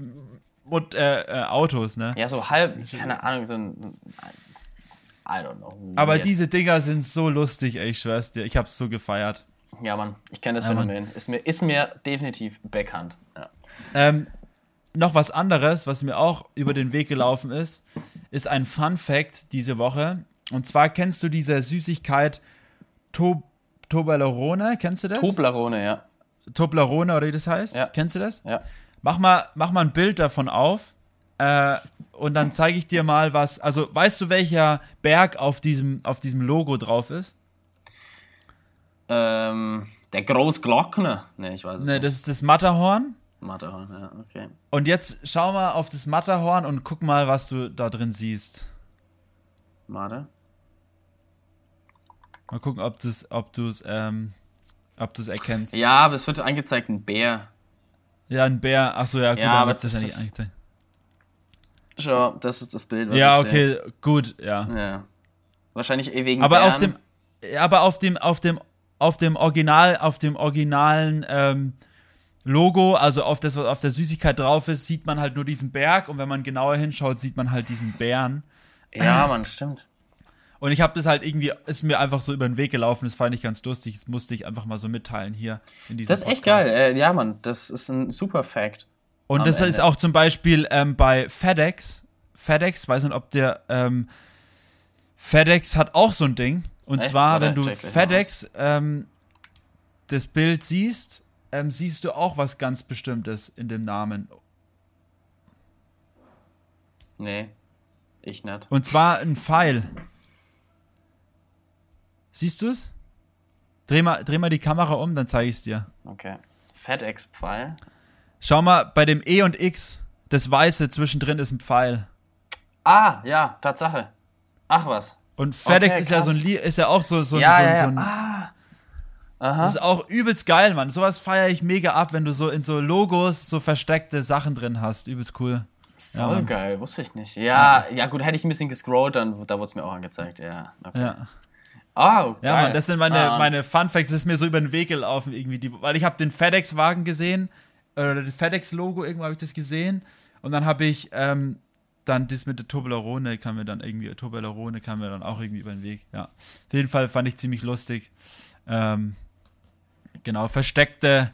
äh, äh, Autos, ne? Ja, so halb, keine Ahnung, so ein. I don't know. Aber diese Dinger sind so lustig, ey, ich schwör's dir. Ich hab's so gefeiert. Ja, Mann, ich kenne das Ja. Phänomen. Ist mir, ist mir definitiv bekannt. Ja. Ähm, noch was anderes, was mir auch über den Weg gelaufen ist, ist ein Fun Fact diese Woche. Und zwar kennst du diese Süßigkeit to Toblerone? Kennst du das? Toblerone, ja. Toblerone oder wie das heißt? Ja. Kennst du das? Ja. Mach mal, mach mal ein Bild davon auf. Äh, und dann zeige ich dir mal was. Also, weißt du, welcher Berg auf diesem, auf diesem Logo drauf ist? Ähm, der Großglockner. Ne, ich weiß es Ne, nicht. das ist das Matterhorn. Matterhorn, ja, okay. Und jetzt schau mal auf das Matterhorn und guck mal, was du da drin siehst. Warte. Mal gucken, ob du es ob du's, ähm, ob du's erkennst. Ja, aber es wird angezeigt, ein Bär. Ja, ein Bär. Achso, ja, gut, Ja, aber wird das ja nicht angezeigt. Schau, das ist das Bild, was Ja, ich sehe. okay, gut, ja. Ja. Wahrscheinlich eh wegen Aber Bären. auf dem, aber auf dem, auf dem, auf dem Original, auf dem originalen ähm, Logo, also auf das, was auf der Süßigkeit drauf ist, sieht man halt nur diesen Berg und wenn man genauer hinschaut, sieht man halt diesen Bären. Ja, man, stimmt. Und ich habe das halt irgendwie, ist mir einfach so über den Weg gelaufen, das fand ich ganz lustig, das musste ich einfach mal so mitteilen hier in diesem Das ist echt geil. Äh, ja, Mann, das ist ein super Fact. Und das ist Ende. auch zum Beispiel ähm, bei FedEx. FedEx, weiß nicht, ob der ähm, FedEx hat auch so ein Ding. Und Echt? zwar, wenn du FedEx ähm, das Bild siehst, ähm, siehst du auch was ganz Bestimmtes in dem Namen. Nee, ich nicht. Und zwar ein Pfeil. Siehst du es? Dreh mal, dreh mal die Kamera um, dann zeige ich es dir. Okay. FedEx-Pfeil. Schau mal, bei dem E und X, das Weiße zwischendrin ist ein Pfeil. Ah, ja, Tatsache. Ach was. Und FedEx Okay, ist ja so ein ist ja auch so, so, Ja, so, ja, so ja. ein. Ah. Das Aha. ist auch übelst geil, Mann. Sowas feiere ich mega ab, wenn du so in so Logos so versteckte Sachen drin hast. Übelst cool. Ja, Voll Mann. geil, wusste ich nicht. Ja, ja gut, hätte ich ein bisschen gescrollt, dann da wurde es mir auch angezeigt, ja. Okay. Ja. Ah, geil. ja, Mann, das sind meine, Ah, meine Fun Facts. Das ist mir so über den Weg gelaufen irgendwie. Die, weil ich habe den FedEx-Wagen gesehen, oder das FedEx-Logo, irgendwo habe ich das gesehen. Und dann habe ich ähm, dann das mit der Toblerone kam mir dann irgendwie, Toblerone kam mir dann auch irgendwie über den Weg. Ja. Auf jeden Fall fand ich ziemlich lustig. Ähm, genau, versteckte,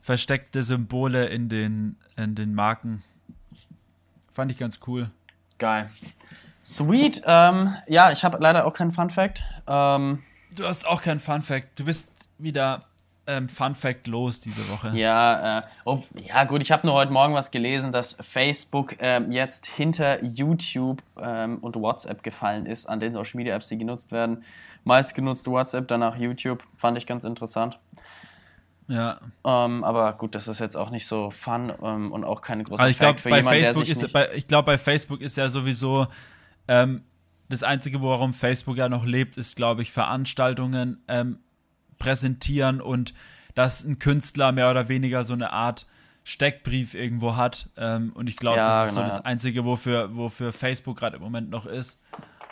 versteckte Symbole in den, in den Marken. Fand ich ganz cool. Geil. Sweet. Ähm, ja, ich habe leider auch keinen Fun Fact. Ähm, Du hast auch keinen Fun Fact. Du bist wieder ähm, Fun Fact los diese Woche. ja, äh, oh, ja gut, ich habe nur heute Morgen was gelesen, dass Facebook ähm, jetzt hinter YouTube ähm, und WhatsApp gefallen ist, an den Social Media Apps, die genutzt werden. Meist genutzt WhatsApp, danach YouTube. Fand ich ganz interessant. Ja. Ähm, aber gut, das ist jetzt auch nicht so fun ähm, und auch keine große Also ich für bei jemanden, Facebook ist bei, ich glaube, bei Facebook ist ja sowieso ähm, das Einzige, worum Facebook ja noch lebt, ist, glaube ich, Veranstaltungen ähm, präsentieren und dass ein Künstler mehr oder weniger so eine Art Steckbrief irgendwo hat. Ähm, und ich glaube, Ja, das ist genau, so das ja. Einzige, wofür, wofür Facebook gerade im Moment noch ist.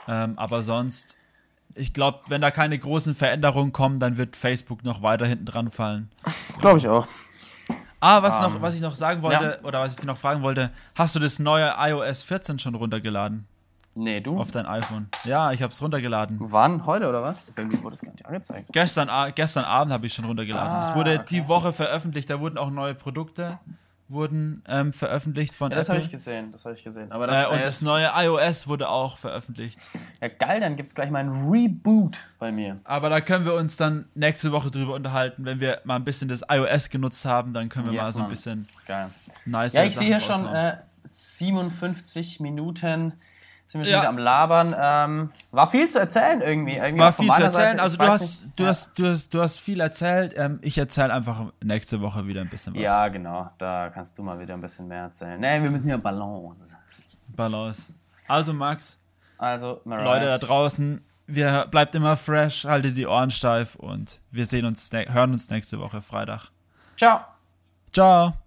Ähm, aber sonst, ich glaube, wenn da keine großen Veränderungen kommen, dann wird Facebook noch weiter hinten dran fallen. *laughs* Glaube ich auch. Ah, was, Ähm, noch, was ich noch sagen wollte, oder was ich dir noch fragen wollte, hast du das neue iOS 14 schon runtergeladen Nee, du? auf dein iPhone? Ja, ich habe es runtergeladen. Wann? Heute oder was? Irgendwie wurde es gar nicht angezeigt. Gestern, gestern Abend habe ich schon runtergeladen. Ah, es wurde okay. die Woche veröffentlicht, da wurden auch neue Produkte wurden ähm, veröffentlicht von Ja, das habe Apple. ich gesehen, das habe ich gesehen. Aber das, äh, und das neue iOS wurde auch veröffentlicht. ja geil, dann gibt es gleich mal ein Reboot bei mir. Aber da können wir uns dann nächste Woche drüber unterhalten, wenn wir mal ein bisschen das iOS genutzt haben, dann können wir Yes, mal so ein bisschen Geil. nice Ja, ich sehe hier schon äh, 57 Minuten sind wir schon Ja. wieder am Labern. Ähm, war viel zu erzählen irgendwie. irgendwie War viel zu erzählen. Seite. Also du hast, nicht. du, ja. hast, du, hast, du hast viel erzählt. Ähm, ich erzähle einfach nächste Woche wieder ein bisschen was. Ja, genau. Da kannst du mal wieder ein bisschen mehr erzählen. Nee, wir müssen ja Balance. Balance. Also Max, Also, Mariah. Leute da draußen, wir bleibt immer fresh, haltet die Ohren steif und wir sehen uns, hören uns nächste Woche Freitag. Ciao. Ciao.